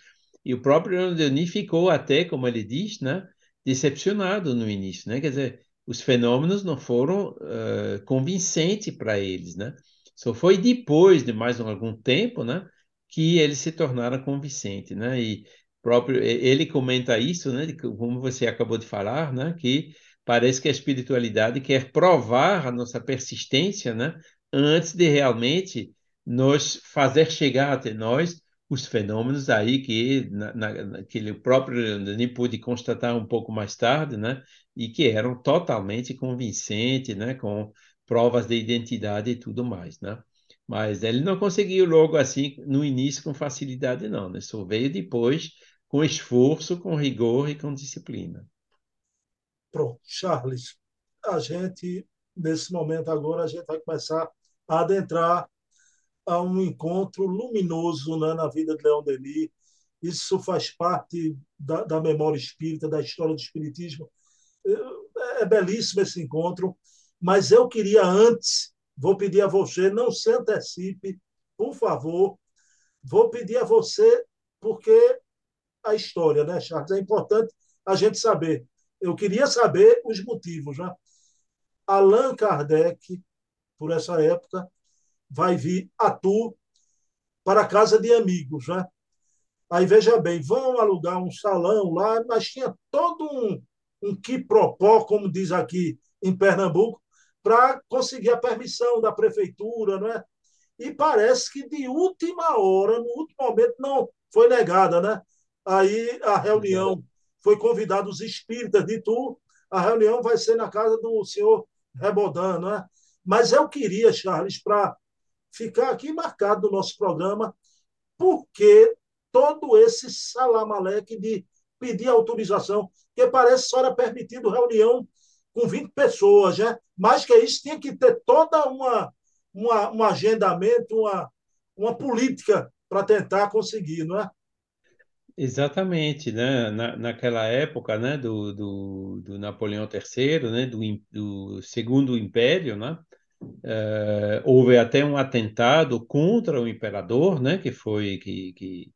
E o próprio Denis ficou até, como ele diz, né, decepcionado no início, né? Quer dizer, os fenômenos não foram uh, convincentes para eles, né? Só foi depois de mais algum tempo, né, que eles se tornaram convincentes, né? E próprio ele comenta isso, né, como você acabou de falar, né, que parece que a espiritualidade quer provar a nossa persistência, né, antes de realmente nos fazer chegar até nós os fenômenos aí que, na, na, que ele próprio nem pôde constatar um pouco mais tarde, né? E que eram totalmente convincentes, né? Com provas de identidade e tudo mais, né? Mas ele não conseguiu logo assim, no início, com facilidade, não, né? Só veio depois com esforço, com rigor e com disciplina. Pronto, Charles, a gente, nesse momento agora, a gente vai começar a adentrar a um encontro luminoso né, na vida de Leão Denis. Isso faz parte da, da memória espírita, da história do espiritismo. É, é belíssimo esse encontro, mas eu queria antes, vou pedir a você, não se antecipe, por favor, vou pedir a você, porque a história, né, Charles? É importante a gente saber. Eu queria saber os motivos. Né? Allan Kardec, por essa época, vai vir tu para a casa de amigos, né? Aí veja bem, vão alugar um salão lá, mas tinha todo um, um quiprocó, como diz aqui em Pernambuco, para conseguir a permissão da prefeitura, né? E parece que de última hora, no último momento, não foi negada, né? Aí a reunião foi convidado os espíritas de Tu, a reunião vai ser na casa do senhor Rebodan, né? Mas eu queria, Charles, para ficar aqui marcado no nosso programa, porque todo esse salamaleque de pedir autorização, que parece só era permitido reunião com 20 pessoas, né? mais que isso, tinha que ter toda uma, uma um agendamento, uma, uma política para tentar conseguir, não é? Exatamente, né? Na, naquela época, né, do, do, do Napoleão III, né, do, do Segundo Império, né, Uh, houve até um atentado contra o imperador, né, que foi que, que,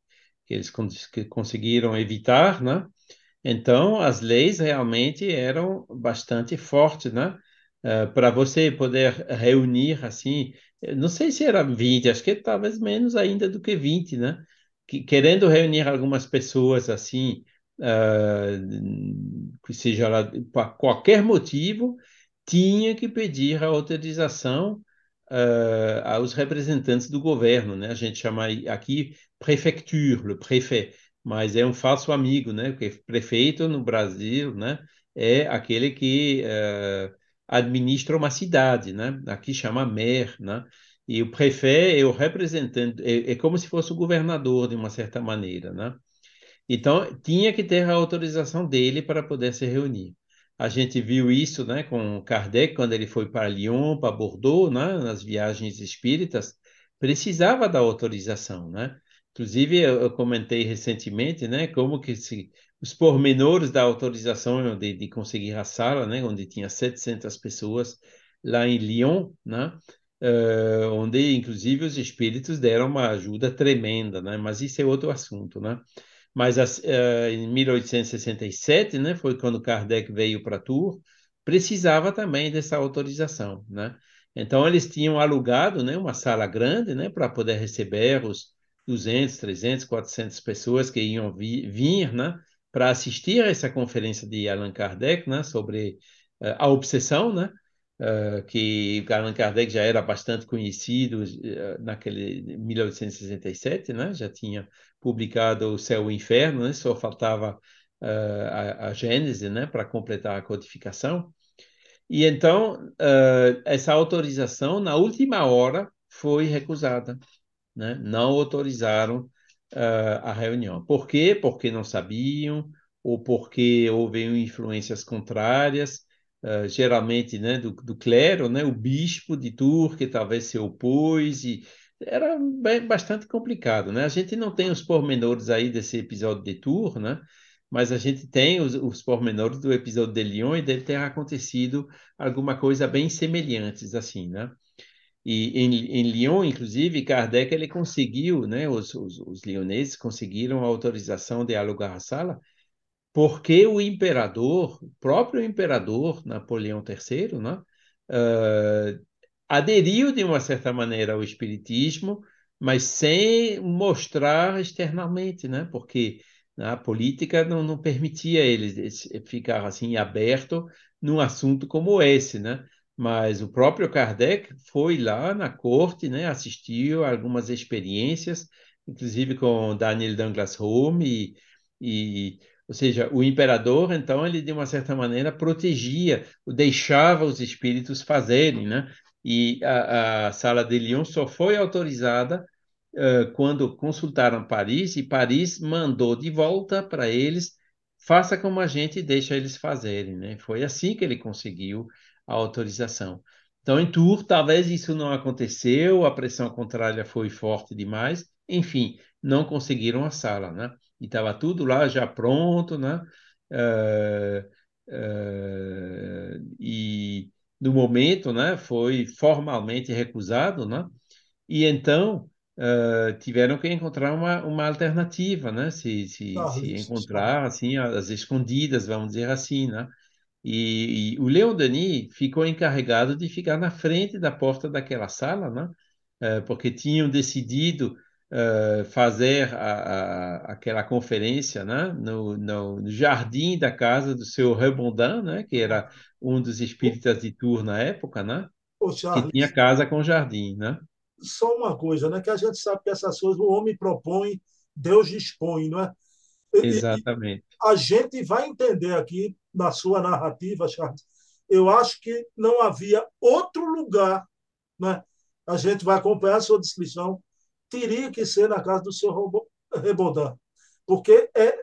que eles cons que conseguiram evitar, né, Então, as leis realmente eram bastante fortes, né? Uh, para você poder reunir assim, não sei se era 20, acho que talvez menos ainda do que 20, né? Que, querendo reunir algumas pessoas assim, uh, seja lá, por qualquer motivo, tinha que pedir a autorização uh, aos representantes do governo, né? A gente chama aqui prefeiture, le préfet mas é um falso amigo, né? Porque prefeito no Brasil, né, é aquele que uh, administra uma cidade, né? Aqui chama maire, né? E o prefeito é o representante, é, é, como se fosse o governador de uma certa maneira, né? Então tinha que ter a autorização dele para poder se reunir. A gente viu isso, né, com Kardec quando ele foi para Lyon, para Bordeaux, né, nas viagens espíritas, precisava da autorização, né? Inclusive, eu, eu comentei recentemente, né, como que se, os pormenores da autorização de, de conseguir a sala, né, onde tinha 700 pessoas lá em Lyon, né, uh, onde inclusive os espíritos deram uma ajuda tremenda, né, mas isso é outro assunto, né. Mas as, uh, em 1867, né, foi quando Kardec veio para Tours, precisava também dessa autorização, né. Então eles tinham alugado, né, uma sala grande, né, para poder receber os 200, 300, 400 pessoas que iam vi, vir, né, para assistir a essa conferência de Allan Kardec, né, sobre uh, a obsessão, né, uh, que Allan Kardec já era bastante conhecido uh, naquele 1867, né, já tinha publicado O Céu e o Inferno, né, só faltava a, a Gênese, né, para completar a codificação. E então essa autorização na última hora foi recusada né, não autorizaram uh, a reunião. Por quê? Porque não sabiam, ou porque houve influências contrárias, uh, geralmente né, do, do, clero, né, o bispo de Tours, que talvez se opôs, e era bem, bastante complicado. Né? A gente não tem os pormenores aí desse episódio de Tours, né? mas a gente tem os, os pormenores do episódio de Lyon e deve ter acontecido alguma coisa bem semelhantes assim, né? E em, em Lyon, inclusive, Kardec ele conseguiu, né, os, os, os lioneses conseguiram a autorização de alugar a sala, porque o imperador, o próprio imperador Napoleão III, né, uh, aderiu de uma certa maneira ao espiritismo, mas sem mostrar externamente, né, porque a política não, não permitia eles ficar assim aberto num assunto como esse, né? mas o próprio Kardec foi lá na corte, né, assistiu a algumas experiências, inclusive com Daniel Douglas Home, e, e, ou seja, o imperador, então, ele de uma certa maneira protegia, deixava os espíritos fazerem, né? E a, a sala de Lyon só foi autorizada uh, quando consultaram Paris, e Paris mandou de volta para eles, faça como a gente deixa eles fazerem, né? Foi assim que ele conseguiu a autorização. Então, em Tours, talvez isso não aconteceu, a pressão contrária foi forte demais, enfim, não conseguiram a sala, né? E estava tudo lá já pronto, né? Uh, uh, e no momento, né, foi formalmente recusado, né? E então uh, tiveram que encontrar uma, uma alternativa, né? Se, se, se encontrar assim as escondidas, vamos dizer assim, né? E, e, o Leon Denis ficou encarregado de ficar na frente da porta daquela sala, né? Porque tinham decidido uh, fazer a, a, aquela conferência né? No, no, jardim da casa do seu Rebondin, né? que era um dos espíritas de Tours na época, né? Ô, Charles, que tinha casa com jardim. Né? Só uma coisa, né? que a gente sabe que essas coisas o homem propõe, Deus dispõe, não é? Exatamente. E a gente vai entender aqui na sua narrativa, Charles. Eu acho que não havia outro lugar, né? A gente vai acompanhar a sua descrição, teria que ser na casa do senhor Rebondan, porque é,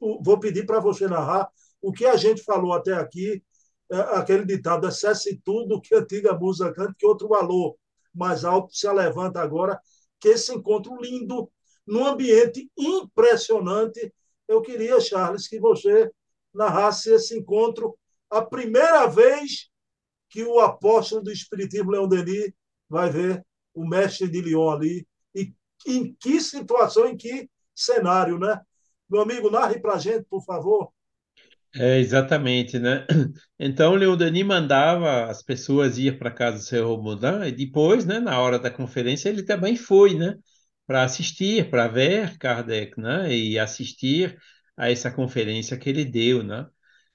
vou pedir para você narrar o que a gente falou até aqui, é aquele ditado, excesse tudo que antiga música canta, que outro valor mais alto se levanta agora, que esse encontro lindo, num ambiente impressionante, eu queria, Charles, que você narrasse esse encontro, a primeira vez que o apóstolo do Espiritismo, Leão Denis, vai ver o mestre de Lyon ali. Em que situação, em que cenário, né? Meu amigo, narre para a gente, por favor. É, exatamente, né? Então, Leon Denis mandava as pessoas ir para casa do seu Robodin e depois, né, na hora da conferência, ele também foi, né, para assistir, para ver Kardec, né, e assistir a essa conferência que ele deu, né?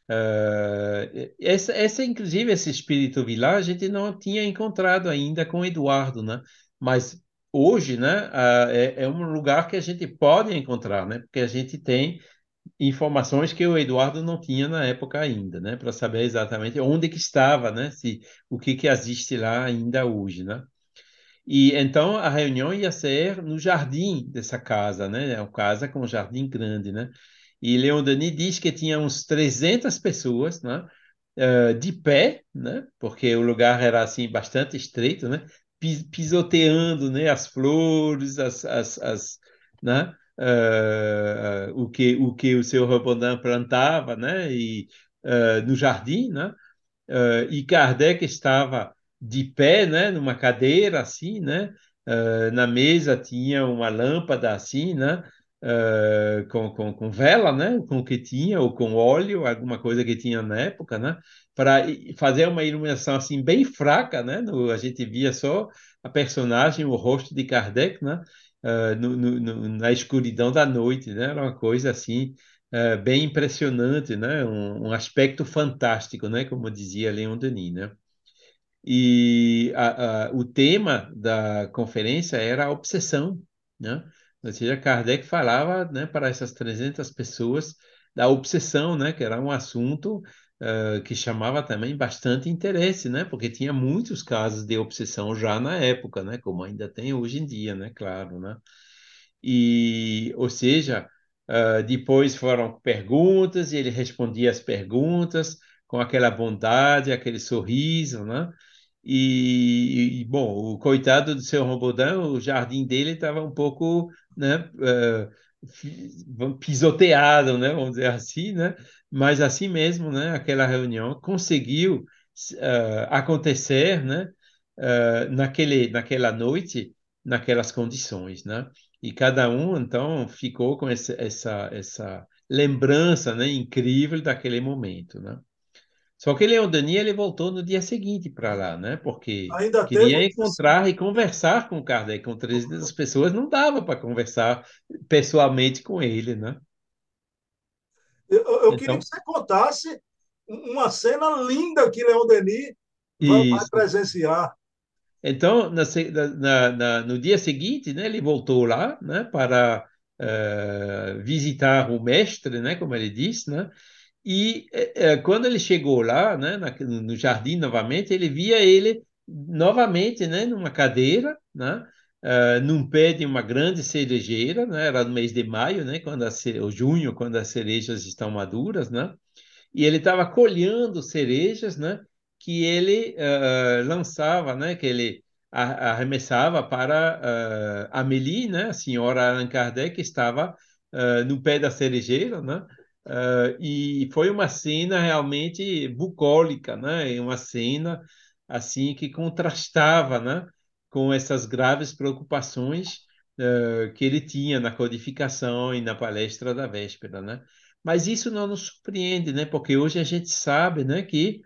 Uh, essa, essa, inclusive, esse espírito vilá a gente não tinha encontrado ainda com Eduardo, né? Mas hoje, né, é, é, um lugar que a gente pode encontrar, né? Porque a gente tem informações que o Eduardo não tinha na época ainda, né? Para saber exatamente onde que estava, né? Se o que que existe lá ainda hoje, né? E então a reunião ia ser no jardim dessa casa, né? É uma casa com um jardim grande, né? E Leon Denis diz que tinha uns 300 pessoas, né? Uh, de pé, né? Porque o lugar era assim bastante estreito, né? Pisoteando, né? As flores, as, as, as né? Uh, o que o que o seu Rambodin plantava, né? E uh, no jardim, né? e Kardec estava de pé, né? Numa cadeira assim, né? na mesa tinha uma lâmpada assim, né? Uh, com, com, com, vela, né? Com o que tinha, ou com óleo, alguma coisa que tinha na época, né? Para fazer uma iluminação assim bem fraca, né? No, a gente via só a personagem, o rosto de Kardec, né? Uh, no, no, na escuridão da noite, né? Era uma coisa assim uh, bem impressionante, né? Um, um, aspecto fantástico, né? Como dizia Leon Denis, né? E a, a, o tema da conferência era a obsessão, né? Ou seja, Kardec falava né, para essas 300 pessoas da obsessão, né, que era um assunto uh, que chamava também bastante interesse, né, porque tinha muitos casos de obsessão já na época, né, como ainda tem hoje em dia, né, claro, né. E, ou seja, uh, depois foram perguntas e ele respondia as perguntas com aquela bondade, aquele sorriso, né, e, e, bom, o coitado do seu Robodão, o jardim dele estava um pouco né, uh, pisoteado, né, vamos dizer assim, né, mas assim mesmo, né, aquela reunião conseguiu uh, acontecer, né, uh, naquele, naquela noite, naquelas condições, né, e cada um então ficou com essa, essa, essa lembrança, né, incrível daquele momento, né. Só que Leon Denis ele voltou no dia seguinte para lá, né? Porque Ainda queria encontrar e conversar com Kardec. Com 300 pessoas não dava para conversar pessoalmente com ele, né? Eu, eu então, queria que você contasse uma cena linda que Leon Denis vai presenciar. Então, na, na, na, no dia seguinte, né, ele voltou lá, né, para uh, visitar o mestre, né, como ele disse, né, e é, quando ele chegou lá, né, na, no jardim novamente, ele via ele novamente, né, numa cadeira, né, uh, num pé de uma grande cerejeira, né, era no mês de maio, né, quando a, ou junho, quando as cerejas estão maduras, né, e ele estava colhendo cerejas, né, que ele uh, lançava, né, que ele arremessava para uh, Amélie, né, a senhora Allan Kardec, que estava uh, no pé da cerejeira, né, Uh, e foi uma cena realmente bucólica, né? Uma cena assim que contrastava, né? Com essas graves preocupações uh, que ele tinha na codificação e na palestra da véspera, né? Mas isso não nos surpreende, né? Porque hoje a gente sabe, né? Que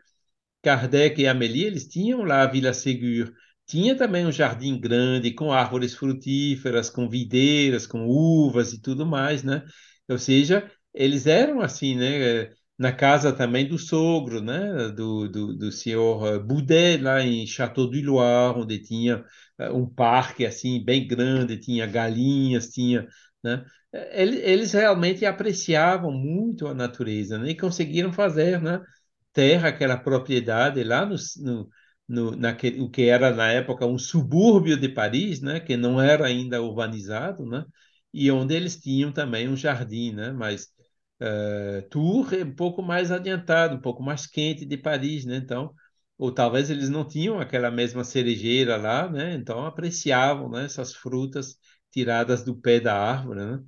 Kardec e Amélie eles tinham lá a Vila Ségur, tinha também um jardim grande com árvores frutíferas, com videiras, com uvas e tudo mais, né? Ou seja, eles eram assim, né? Na casa também do sogro, né? Do, do, do senhor eh, Boudet, lá em Château du Loire, onde tinha eh, um parque assim bem grande, tinha galinhas, tinha, né? Eles realmente apreciavam muito a natureza, né? E conseguiram fazer, né? Terra, aquela propriedade lá no, no, no naquele, o que era na época um subúrbio de Paris, né? Que não era ainda urbanizado, né? E onde eles tinham também um jardim, né? Mas Uh, Tours é um pouco mais adiantado, um pouco mais quente de Paris, né? Então, ou talvez eles não tinham aquela mesma cerejeira lá, né? Então apreciavam, né? Essas frutas tiradas do pé da árvore, né?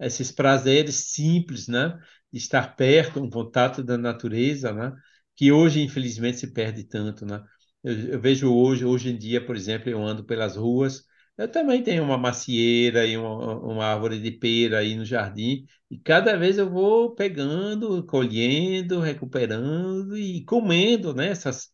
Esses prazeres simples, né? De estar perto, um contato da natureza, né? Que hoje infelizmente se perde tanto, né? Eu, eu vejo hoje, hoje em dia, por exemplo, eu ando pelas ruas Eu também tenho uma macieira e uma, uma árvore de pera aí no jardim, e cada vez eu vou pegando, colhendo, recuperando e comendo, né, essas,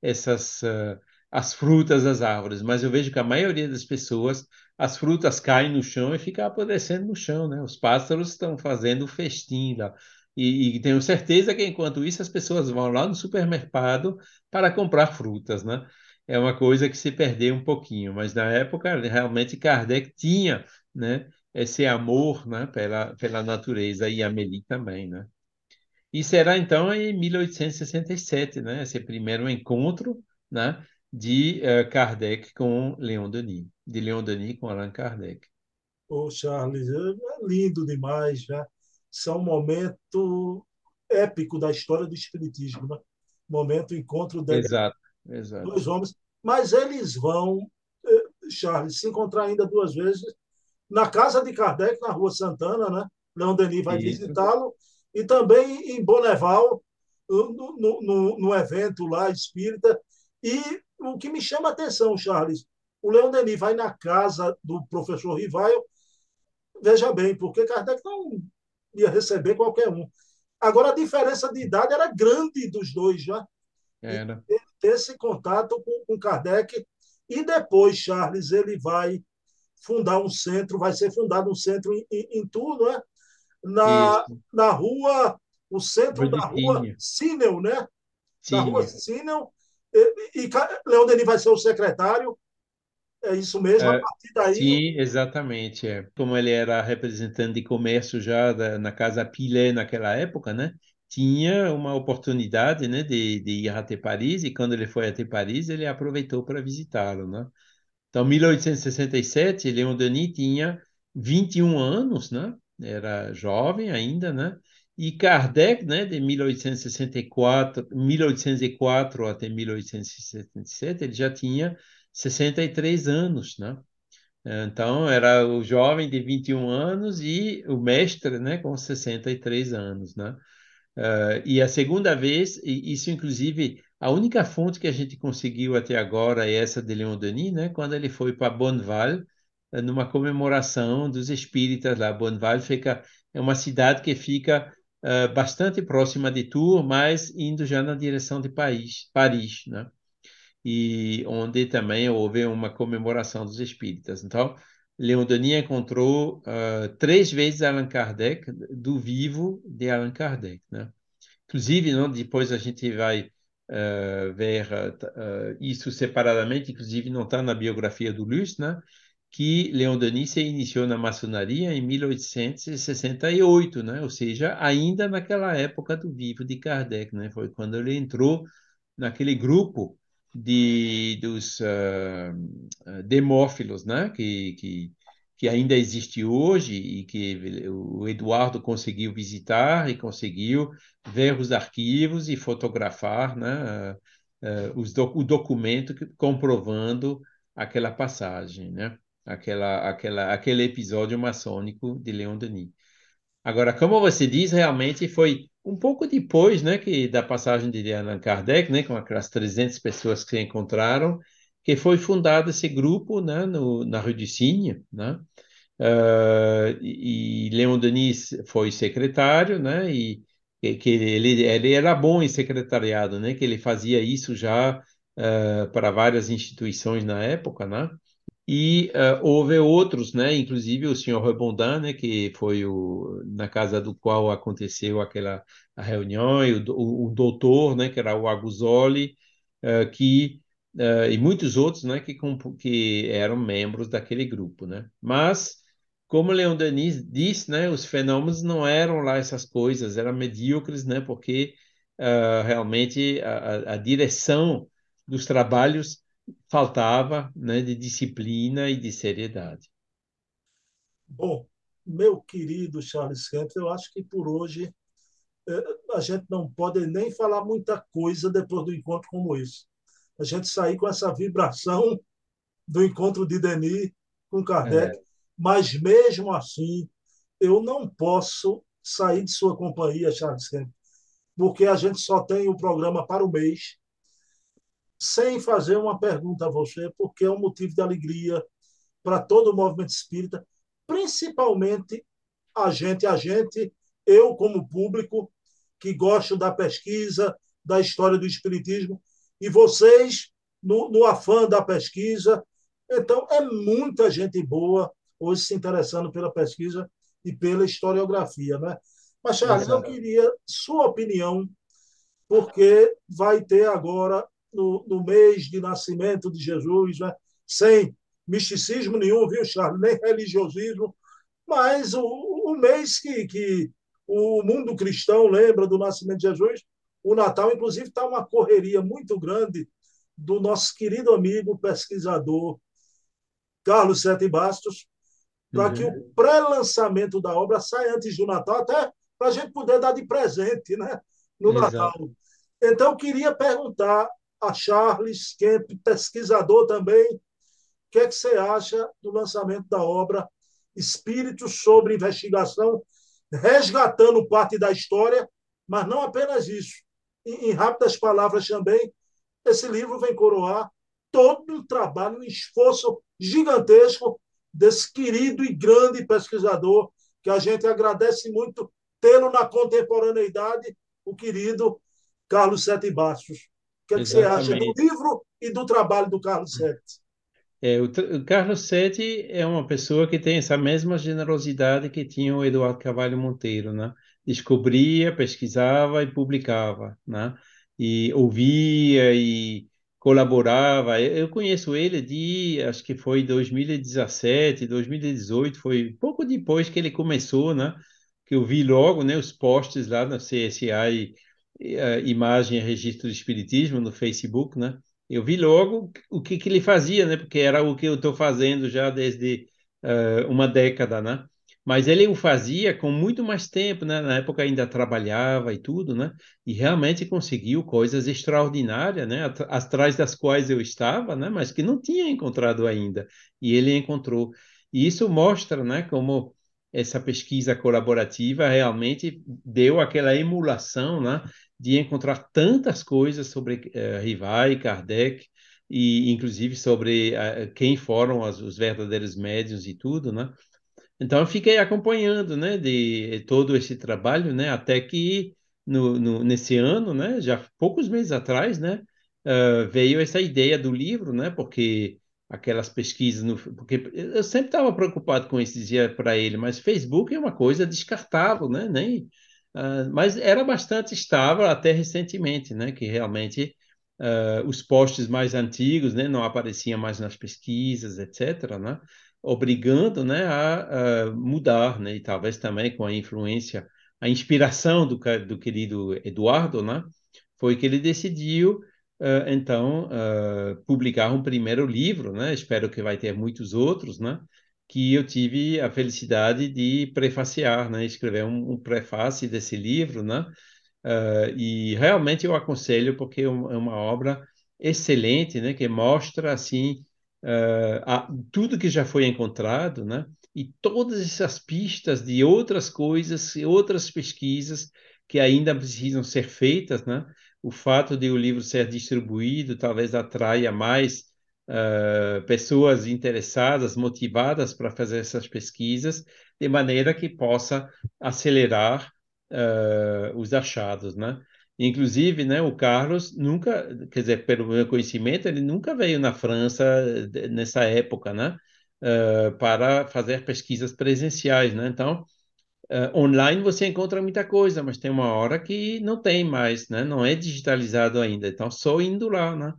essas, uh, as frutas das árvores. Mas eu vejo que a maioria das pessoas, as frutas caem no chão e ficam apodrecendo no chão, né? Os pássaros estão fazendo festim lá. E, e, tenho certeza que enquanto isso as pessoas vão lá no supermercado para comprar frutas, né? É uma coisa que se perdeu um pouquinho, mas na época realmente Kardec tinha, né, esse amor, né, pela pela natureza e Amélie também, né? E será então em 1867, né, esse primeiro encontro, né, de uh, Kardec com Leon Denis, de Leon Denis com Allan Kardec. Ô, Charles, é lindo demais, né? são um momento épico da história do espiritismo, né? Momento encontro de exato, exato. dois homens, mas eles vão, eh, Charles, se encontrar ainda duas vezes na casa de Kardec, na Rua Santana, né? Leon Denis vai visitá-lo, e também em Boneval, no, no, no, evento lá espírita. E o que me chama a atenção, Charles, o Leon Denis vai na casa do professor Rivaio, veja bem, porque Kardec não ia receber qualquer um. Agora, a diferença de idade era grande dos dois, já. Era. Ele ter esse contato com, com Kardec. E depois, Charles, ele vai fundar um centro, vai ser fundado um centro em, em, em tudo, né? Na, na rua, o centro da rua Sinel, né? Sim. Da rua Sinel. E, e Leão Denis vai ser o secretário, é isso mesmo, a é, partir daí. Sim, exatamente. É. Como ele era representante de comércio já da, na Casa Pilé naquela época, né? Tinha uma oportunidade, né, de, de ir até Paris e quando ele foi até Paris, ele aproveitou para visitá-lo, né? Então, 1867, Leon Denis tinha 21 anos, né? Era jovem ainda, né? E Kardec, né, de 1864, 1804 até 1877, ele já tinha 63 anos, né? Então, era o jovem de 21 anos e o mestre, né, com 63 anos, né? Uh, e a segunda vez, e isso inclusive, a única fonte que a gente conseguiu até agora é essa de Leon Denis, né, quando ele foi para Bonneval, uh, numa comemoração dos espíritas lá. Bonneval fica, é uma cidade que fica uh, bastante próxima de Tours, mas indo já na direção de Paris, Paris, né? e onde também houve uma comemoração dos espíritas. Então, Leon Denis encontrou uh, três vezes Allan Kardec do vivo de Allan Kardec, né? Inclusive, não, depois a gente vai uh, ver uh, isso separadamente, inclusive não está na biografia do Luce, né? que Leon Denis se iniciou na maçonaria em 1868, né? ou seja, ainda naquela época do vivo de Kardec. Né? Foi quando ele entrou naquele grupo de, dos uh, demófilos, né? que, que, que ainda existe hoje e que o Eduardo conseguiu visitar e conseguiu ver os arquivos e fotografar né? Uh, os doc o documento que, comprovando aquela passagem, né? aquela, aquela, aquele episódio maçônico de Leon Denis. Agora, como você diz, realmente foi um pouco depois, né, que da passagem de Allan Kardec, né, com aquelas 300 pessoas que se encontraram, que foi fundado esse grupo, né, no, na Rue du Cygne, né, uh, e, e Leon Denis foi secretário, né, e que ele, ele era bom em secretariado, né, que ele fazia isso já uh, para várias instituições na época, né, e uh, houve outros, né, inclusive o senhor Rebondin, né, que foi o, na casa do qual aconteceu aquela reunião, e o, o, o doutor, né, que era o Aguzoli, uh, que, uh, e muitos outros, né, que, que eram membros daquele grupo, né. Mas, como Leon Denis disse, né, os fenômenos não eram lá essas coisas, eram medíocres, né, porque realmente a, a, a direção dos trabalhos faltava né, de disciplina e de seriedade. Bom, meu querido Charles Kemp, eu acho que por hoje é, a gente não pode nem falar muita coisa depois do encontro como esse. A gente sair com essa vibração do encontro de Denis com Kardec, é. mas mesmo assim eu não posso sair de sua companhia, Charles Kemp, porque a gente só tem o programa para o mês sem fazer uma pergunta a você, porque é um motivo de alegria para todo o movimento espírita, principalmente a gente, a gente, eu como público, que gosto da pesquisa, da história do Espiritismo, e vocês, no, no afã da pesquisa. Então, é muita gente boa hoje se interessando pela pesquisa e pela historiografia. Né? Mas, Charles, eu queria sua opinião, porque vai ter agora, no, no mês de nascimento de Jesus, né? sem misticismo nenhum, viu, Charles? Nem religiosismo, mas o, o mês que, que o mundo cristão lembra do nascimento de Jesus, o Natal, inclusive, está uma correria muito grande do nosso querido amigo pesquisador Carlos Sete Bastos, para uhum. que o pré-lançamento da obra saia antes do Natal, até para a gente poder dar de presente né, no Exato. Natal. Então, eu queria perguntar a Charles Kemp, pesquisador também, o que, é que você acha do lançamento da obra Espíritos sobre Investigação, resgatando parte da história, mas não apenas isso. Em, em rápidas palavras também, esse livro vem coroar todo um trabalho, um esforço gigantesco desse querido e grande pesquisador, que a gente agradece muito tê-lo na contemporaneidade, o querido Carlos Sete Bastos. O que, que você acha do livro e do trabalho do Carlos Sete? É, o, o, Carlos Sete é uma pessoa que tem essa mesma generosidade que tinha o Eduardo Carvalho Monteiro, né? Descobria, pesquisava e publicava, né? E ouvia e colaborava. Eu conheço ele de, acho que foi 2017, 2018, foi pouco depois que ele começou, né? Que eu vi logo, né, os posts lá na CSI, uh, Imagem e Registro de Espiritismo no Facebook, né? Eu vi logo o que, que ele fazia, né? Porque era o que eu estou fazendo já desde uh, uma década, né? mas ele o fazia com muito mais tempo, né? Na época ainda trabalhava e tudo, né? E realmente conseguiu coisas extraordinárias, né? Atrás das quais eu estava, né? Mas que não tinha encontrado ainda. E ele encontrou. E isso mostra, né? Como essa pesquisa colaborativa realmente deu aquela emulação, né? De encontrar tantas coisas sobre uh, Rivai, Kardec, e inclusive sobre uh, quem foram as, os verdadeiros médios e tudo, né? Então eu fiquei acompanhando, né, de todo esse trabalho, né, até que no, no nesse ano, né, já poucos meses atrás, né, uh, veio essa ideia do livro, né, porque aquelas pesquisas, no, porque eu sempre estava preocupado com isso, dizia para ele, mas Facebook é uma coisa descartável, né, nem, uh, mas era bastante estável até recentemente, né, que realmente uh, os posts mais antigos, né, não apareciam mais nas pesquisas, etc., né, obrigando né, a, a, mudar, né, e talvez também com a influência, a inspiração do, do querido Eduardo, né, foi que ele decidiu, uh, então, publicar um primeiro livro, né, espero que vai ter muitos outros, né, que eu tive a felicidade de prefaciar, né, escrever um, um prefácio desse livro, né, uh, e realmente eu aconselho porque é uma obra excelente, né, que mostra, assim, uh, a, tudo que já foi encontrado, né? E todas essas pistas de outras coisas e outras pesquisas que ainda precisam ser feitas, né? O fato de o livro ser distribuído talvez atraia mais pessoas interessadas, motivadas para fazer essas pesquisas, de maneira que possa acelerar uh, os achados, né? Inclusive, né, o Carlos nunca, quer dizer, pelo meu conhecimento, ele nunca veio na França nessa época, né, uh, para fazer pesquisas presenciais, né? Então, uh, online você encontra muita coisa, mas tem uma hora que não tem mais, né? Não é digitalizado ainda. Então, só indo lá, né?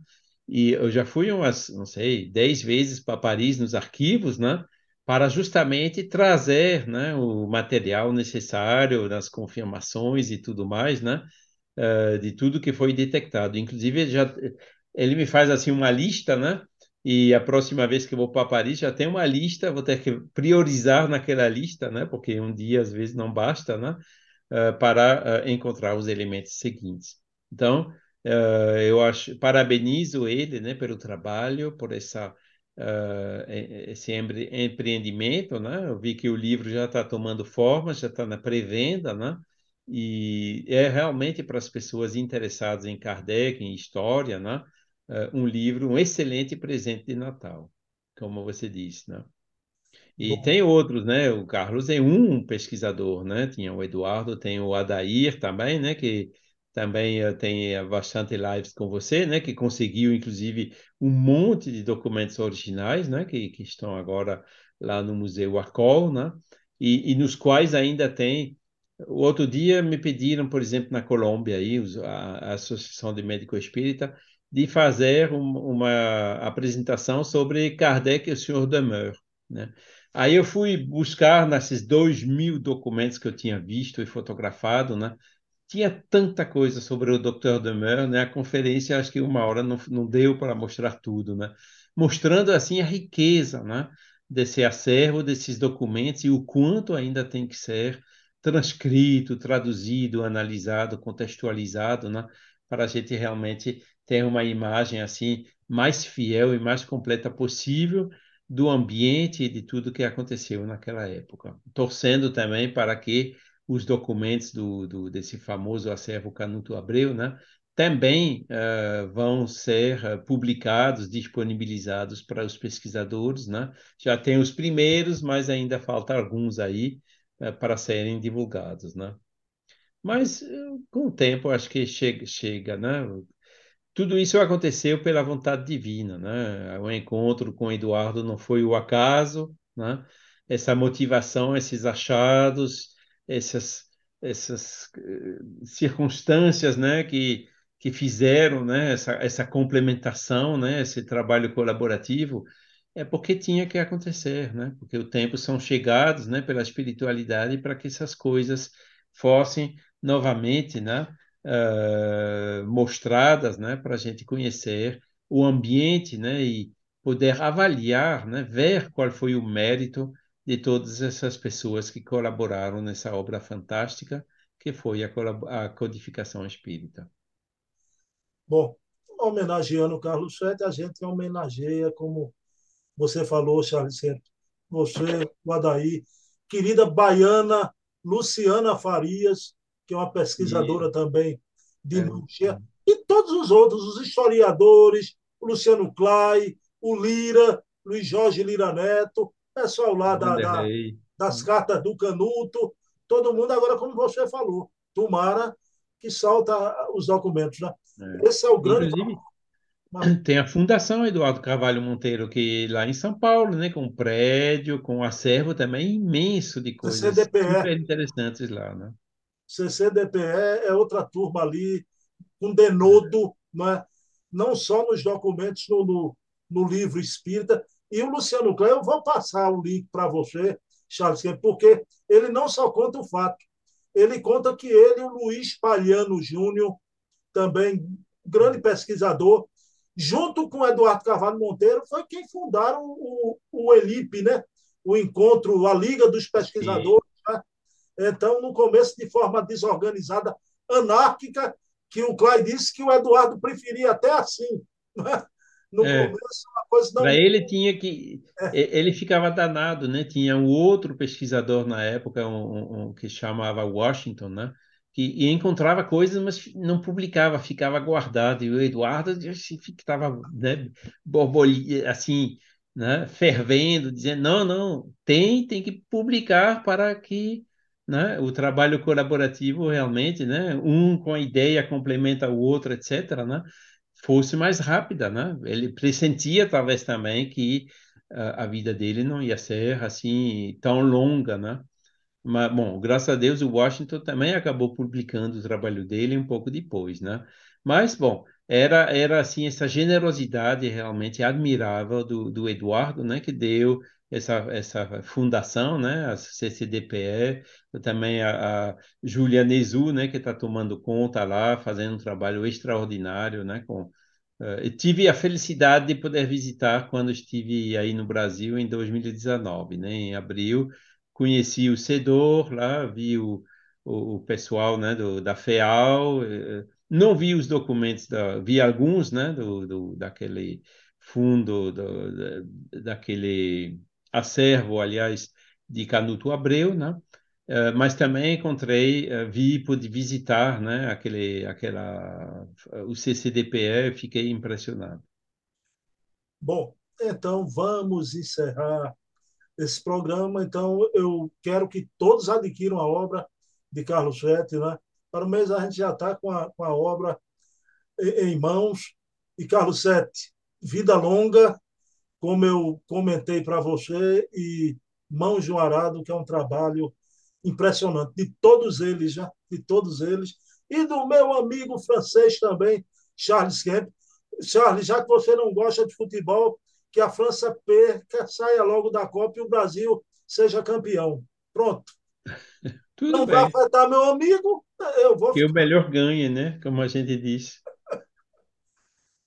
E eu já fui umas, não sei, dez vezes para Paris nos arquivos, né? Para justamente trazer, né, o material necessário, nas confirmações e tudo mais, né? uh, de tudo que foi detectado. Inclusive, já, ele me faz assim uma lista, né? E a próxima vez que eu vou para Paris já tem uma lista, vou ter que priorizar naquela lista, né? Porque um dia às vezes não basta, né? Uh, para uh, encontrar os elementos seguintes. Então, uh, eu acho, parabenizo ele, né, pelo trabalho, por essa esse empreendimento, né? Eu vi que o livro já está tomando forma, já está na pré-venda, né? E é realmente para as pessoas interessadas em Kardec, em história, né? Uh, um livro, um excelente presente de Natal. como você disse, né? E Bom, tem outros, né? O Carlos é um pesquisador, né? Tinha o Eduardo, tem o Adair também, né? Que também uh, tem uh, bastante lives com você, né? Que conseguiu, inclusive, um monte de documentos originais, né? Que, que estão agora lá no Museu Arcol, né? E, e nos quais ainda tem o outro dia me pediram, por exemplo, na Colômbia, aí, a, Associação de Médico Espírita, de fazer um, uma apresentação sobre Kardec e o Senhor Demeure. Né? Aí eu fui buscar nesses dois mil documentos que eu tinha visto e fotografado, né? Tinha tanta coisa sobre o Dr. Demeure, né? A conferência, acho que uma hora não, não deu para mostrar tudo, né? Mostrando, assim, a riqueza, né? Desse acervo, desses documentos e o quanto ainda tem que ser transcrito, traduzido, analisado, contextualizado, né? Para a gente realmente ter uma imagem, assim, mais fiel e mais completa possível do ambiente e de tudo que aconteceu naquela época. Torcendo também para que os documentos do, do desse famoso acervo Canuto Abreu, né, também uh, vão ser uh, publicados, disponibilizados para os pesquisadores, né? Já tem os primeiros, mas ainda falta alguns aí uh, para serem divulgados, né? Mas com o tempo acho que chega, chega, né? tudo isso aconteceu pela vontade divina, né? O encontro com Eduardo não foi o acaso, né? Essa motivação, esses achados, essas essas uh, circunstâncias, né, que que fizeram, né, essa essa complementação, né, esse trabalho colaborativo, é porque tinha que acontecer, né? Porque o tempo são chegados, né, pela espiritualidade para que essas coisas fossem novamente, né, uh, mostradas, né, para a gente conhecer o ambiente, né, e poder avaliar, né, ver qual foi o mérito de todas essas pessoas que colaboraram nessa obra fantástica que foi a, a codificação espírita. bom, homenageando o Carlos Sete, a gente homenageia, como você falou, Charles Centro, você, o Adair, querida baiana Luciana Farias, que é uma pesquisadora e, também de é, Manchester, e todos os outros, os historiadores, o Luciano Clay, o Lira, Luiz Jorge Lira Neto, pessoal lá da, da, das cartas do Canuto, todo mundo agora, como você falou, tomara que salta os documentos. Né? É. Esse é o grande. Inclusive, tem a Fundação Eduardo Carvalho Monteiro, que lá em São Paulo, né, com um prédio, com um acervo também imenso de coisas CCDPE. super interessantes lá. Né? CCDPE é outra turma ali, com denodo, né? não só nos documentos, no, no, no livro espírita. E o Luciano Klein, eu vou passar o link para você, Charles, porque ele não só conta o fato, ele conta que ele o Luiz Palhano Júnior, também grande pesquisador, junto com o Eduardo Carvalho Monteiro, foi quem fundaram o, o ELIP, né? o encontro, a Liga dos Pesquisadores. Né? Então, no começo, de forma desorganizada, anárquica, que o Clay disse que o Eduardo preferia até assim. Né? No é. começo, a coisa não. Para ele tinha que. É. Ele ficava danado, né? Tinha um outro pesquisador na época, um, um, que chamava Washington, né? que encontrava coisas, mas não publicava, ficava guardado. E o Eduardo estava né, assim, né, fervendo, dizendo: não, não, tem, tem que publicar para que né, o trabalho colaborativo realmente, né, um com a ideia complementa o outro, etc., né, fosse mais rápida. Né? Ele pressentia, talvez, também que uh, a vida dele não ia ser assim tão longa, né? Mas, bom, graças a Deus o Washington também acabou publicando o trabalho dele um pouco depois, né? Mas, bom, era, era assim, essa generosidade realmente admirável do, do Eduardo, né? Que deu essa, essa fundação, né? A CCDPE, também a, a Julia Nezu, né? Que está tomando conta lá, fazendo um trabalho extraordinário, né? Com, uh, tive a felicidade de poder visitar quando estive aí no Brasil em 2019, né? Em abril, conheci o Cedor lá, vi o, o, o pessoal né, do, da FEAL, eh, não vi os documentos, da, vi alguns né, do, do, daquele fundo, do, daquele acervo, aliás, de Canuto Abreu, né? Uh, mas também encontrei, uh, vi, pude visitar, né, aquele, aquela, o CCDPE, fiquei impressionado. Bom, Então, vamos encerrar esse programa. Então, eu quero que todos adquiram a obra de Carlos Fete, né? Para o mês a gente já está com com a obra em, em mãos. E Carlos Sete, vida longa, como eu comentei para você, e Mãos de um Arado, que é um trabalho impressionante, de todos eles, já, de todos eles, e do meu amigo francês também, Charles Kemp. Charles, já que você não gosta de futebol, que a França perca, saia logo da Copa e o Brasil seja campeão. Pronto. Tudo não bem. vai afetar meu amigo, eu vou. Que o melhor ganhe, né? Como a gente disse.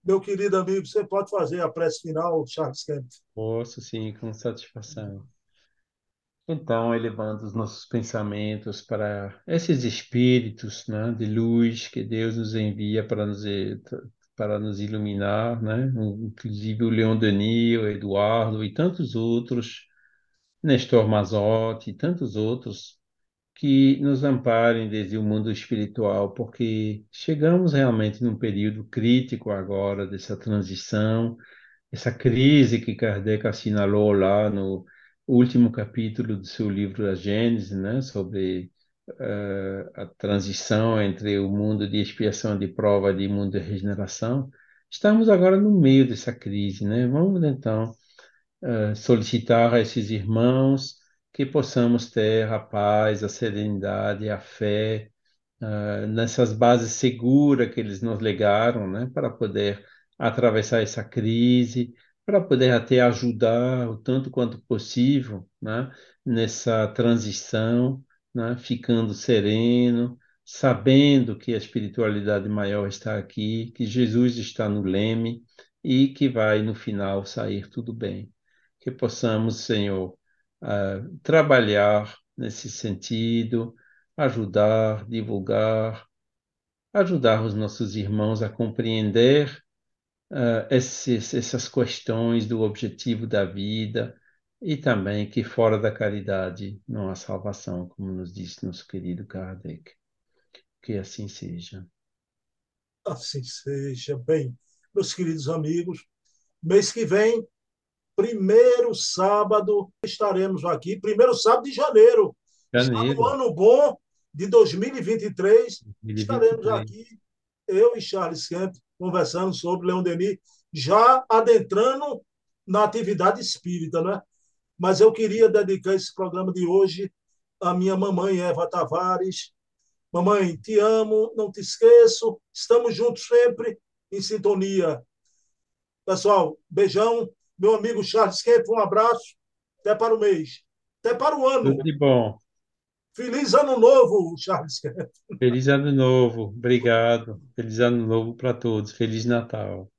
Meu querido amigo, você pode fazer a prece final, Charles Kemp? Posso, sim, com satisfação. Então, elevando os nossos pensamentos para esses espíritos, né, de luz que Deus nos envia para nos, para nos iluminar, né? Inclusive o Leon Denis, o Eduardo e tantos outros, Nestor Mazotti e tantos outros que nos amparem desde o mundo espiritual, porque chegamos realmente num período crítico agora dessa transição, essa crise que Kardec assinalou lá no último capítulo do seu livro A Gênese, né, sobre uh, a transição entre o mundo de expiação de prova e o mundo de regeneração. Estamos agora no meio dessa crise, né? Vamos então uh, solicitar a esses irmãos que possamos ter a paz, a serenidade, a fé uh, nessas bases seguras que eles nos legaram, né, para poder atravessar essa crise, para poder até ajudar o tanto quanto possível, né, nessa transição, né, ficando sereno, sabendo que a espiritualidade maior está aqui, que Jesus está no leme e que vai no final sair tudo bem. Que possamos, Senhor, trabalhar nesse sentido, ajudar, divulgar, ajudar os nossos irmãos a compreender uh, esses, essas questões do objetivo da vida e também que fora da caridade não há salvação, como nos disse nosso querido Kardec. Que assim seja. Assim seja. Bem, meus queridos amigos, mês que vem primeiro sábado estaremos aqui, primeiro sábado de janeiro. janeiro. Ano bom de 2023. 2023. Estaremos aqui, eu e Charles Kemp, conversando sobre Leon Denis, já adentrando na atividade espírita, né? Mas eu queria dedicar esse programa de hoje à minha mamãe Eva Tavares. Mamãe, te amo, não te esqueço, estamos juntos sempre em sintonia. Pessoal, beijão meu amigo Charles Kemp, um abraço. Até para o mês. Até para o ano. Tudo de bom. Feliz ano novo, Charles Kemp. Feliz ano novo. Obrigado. Feliz ano novo para todos. Feliz Natal.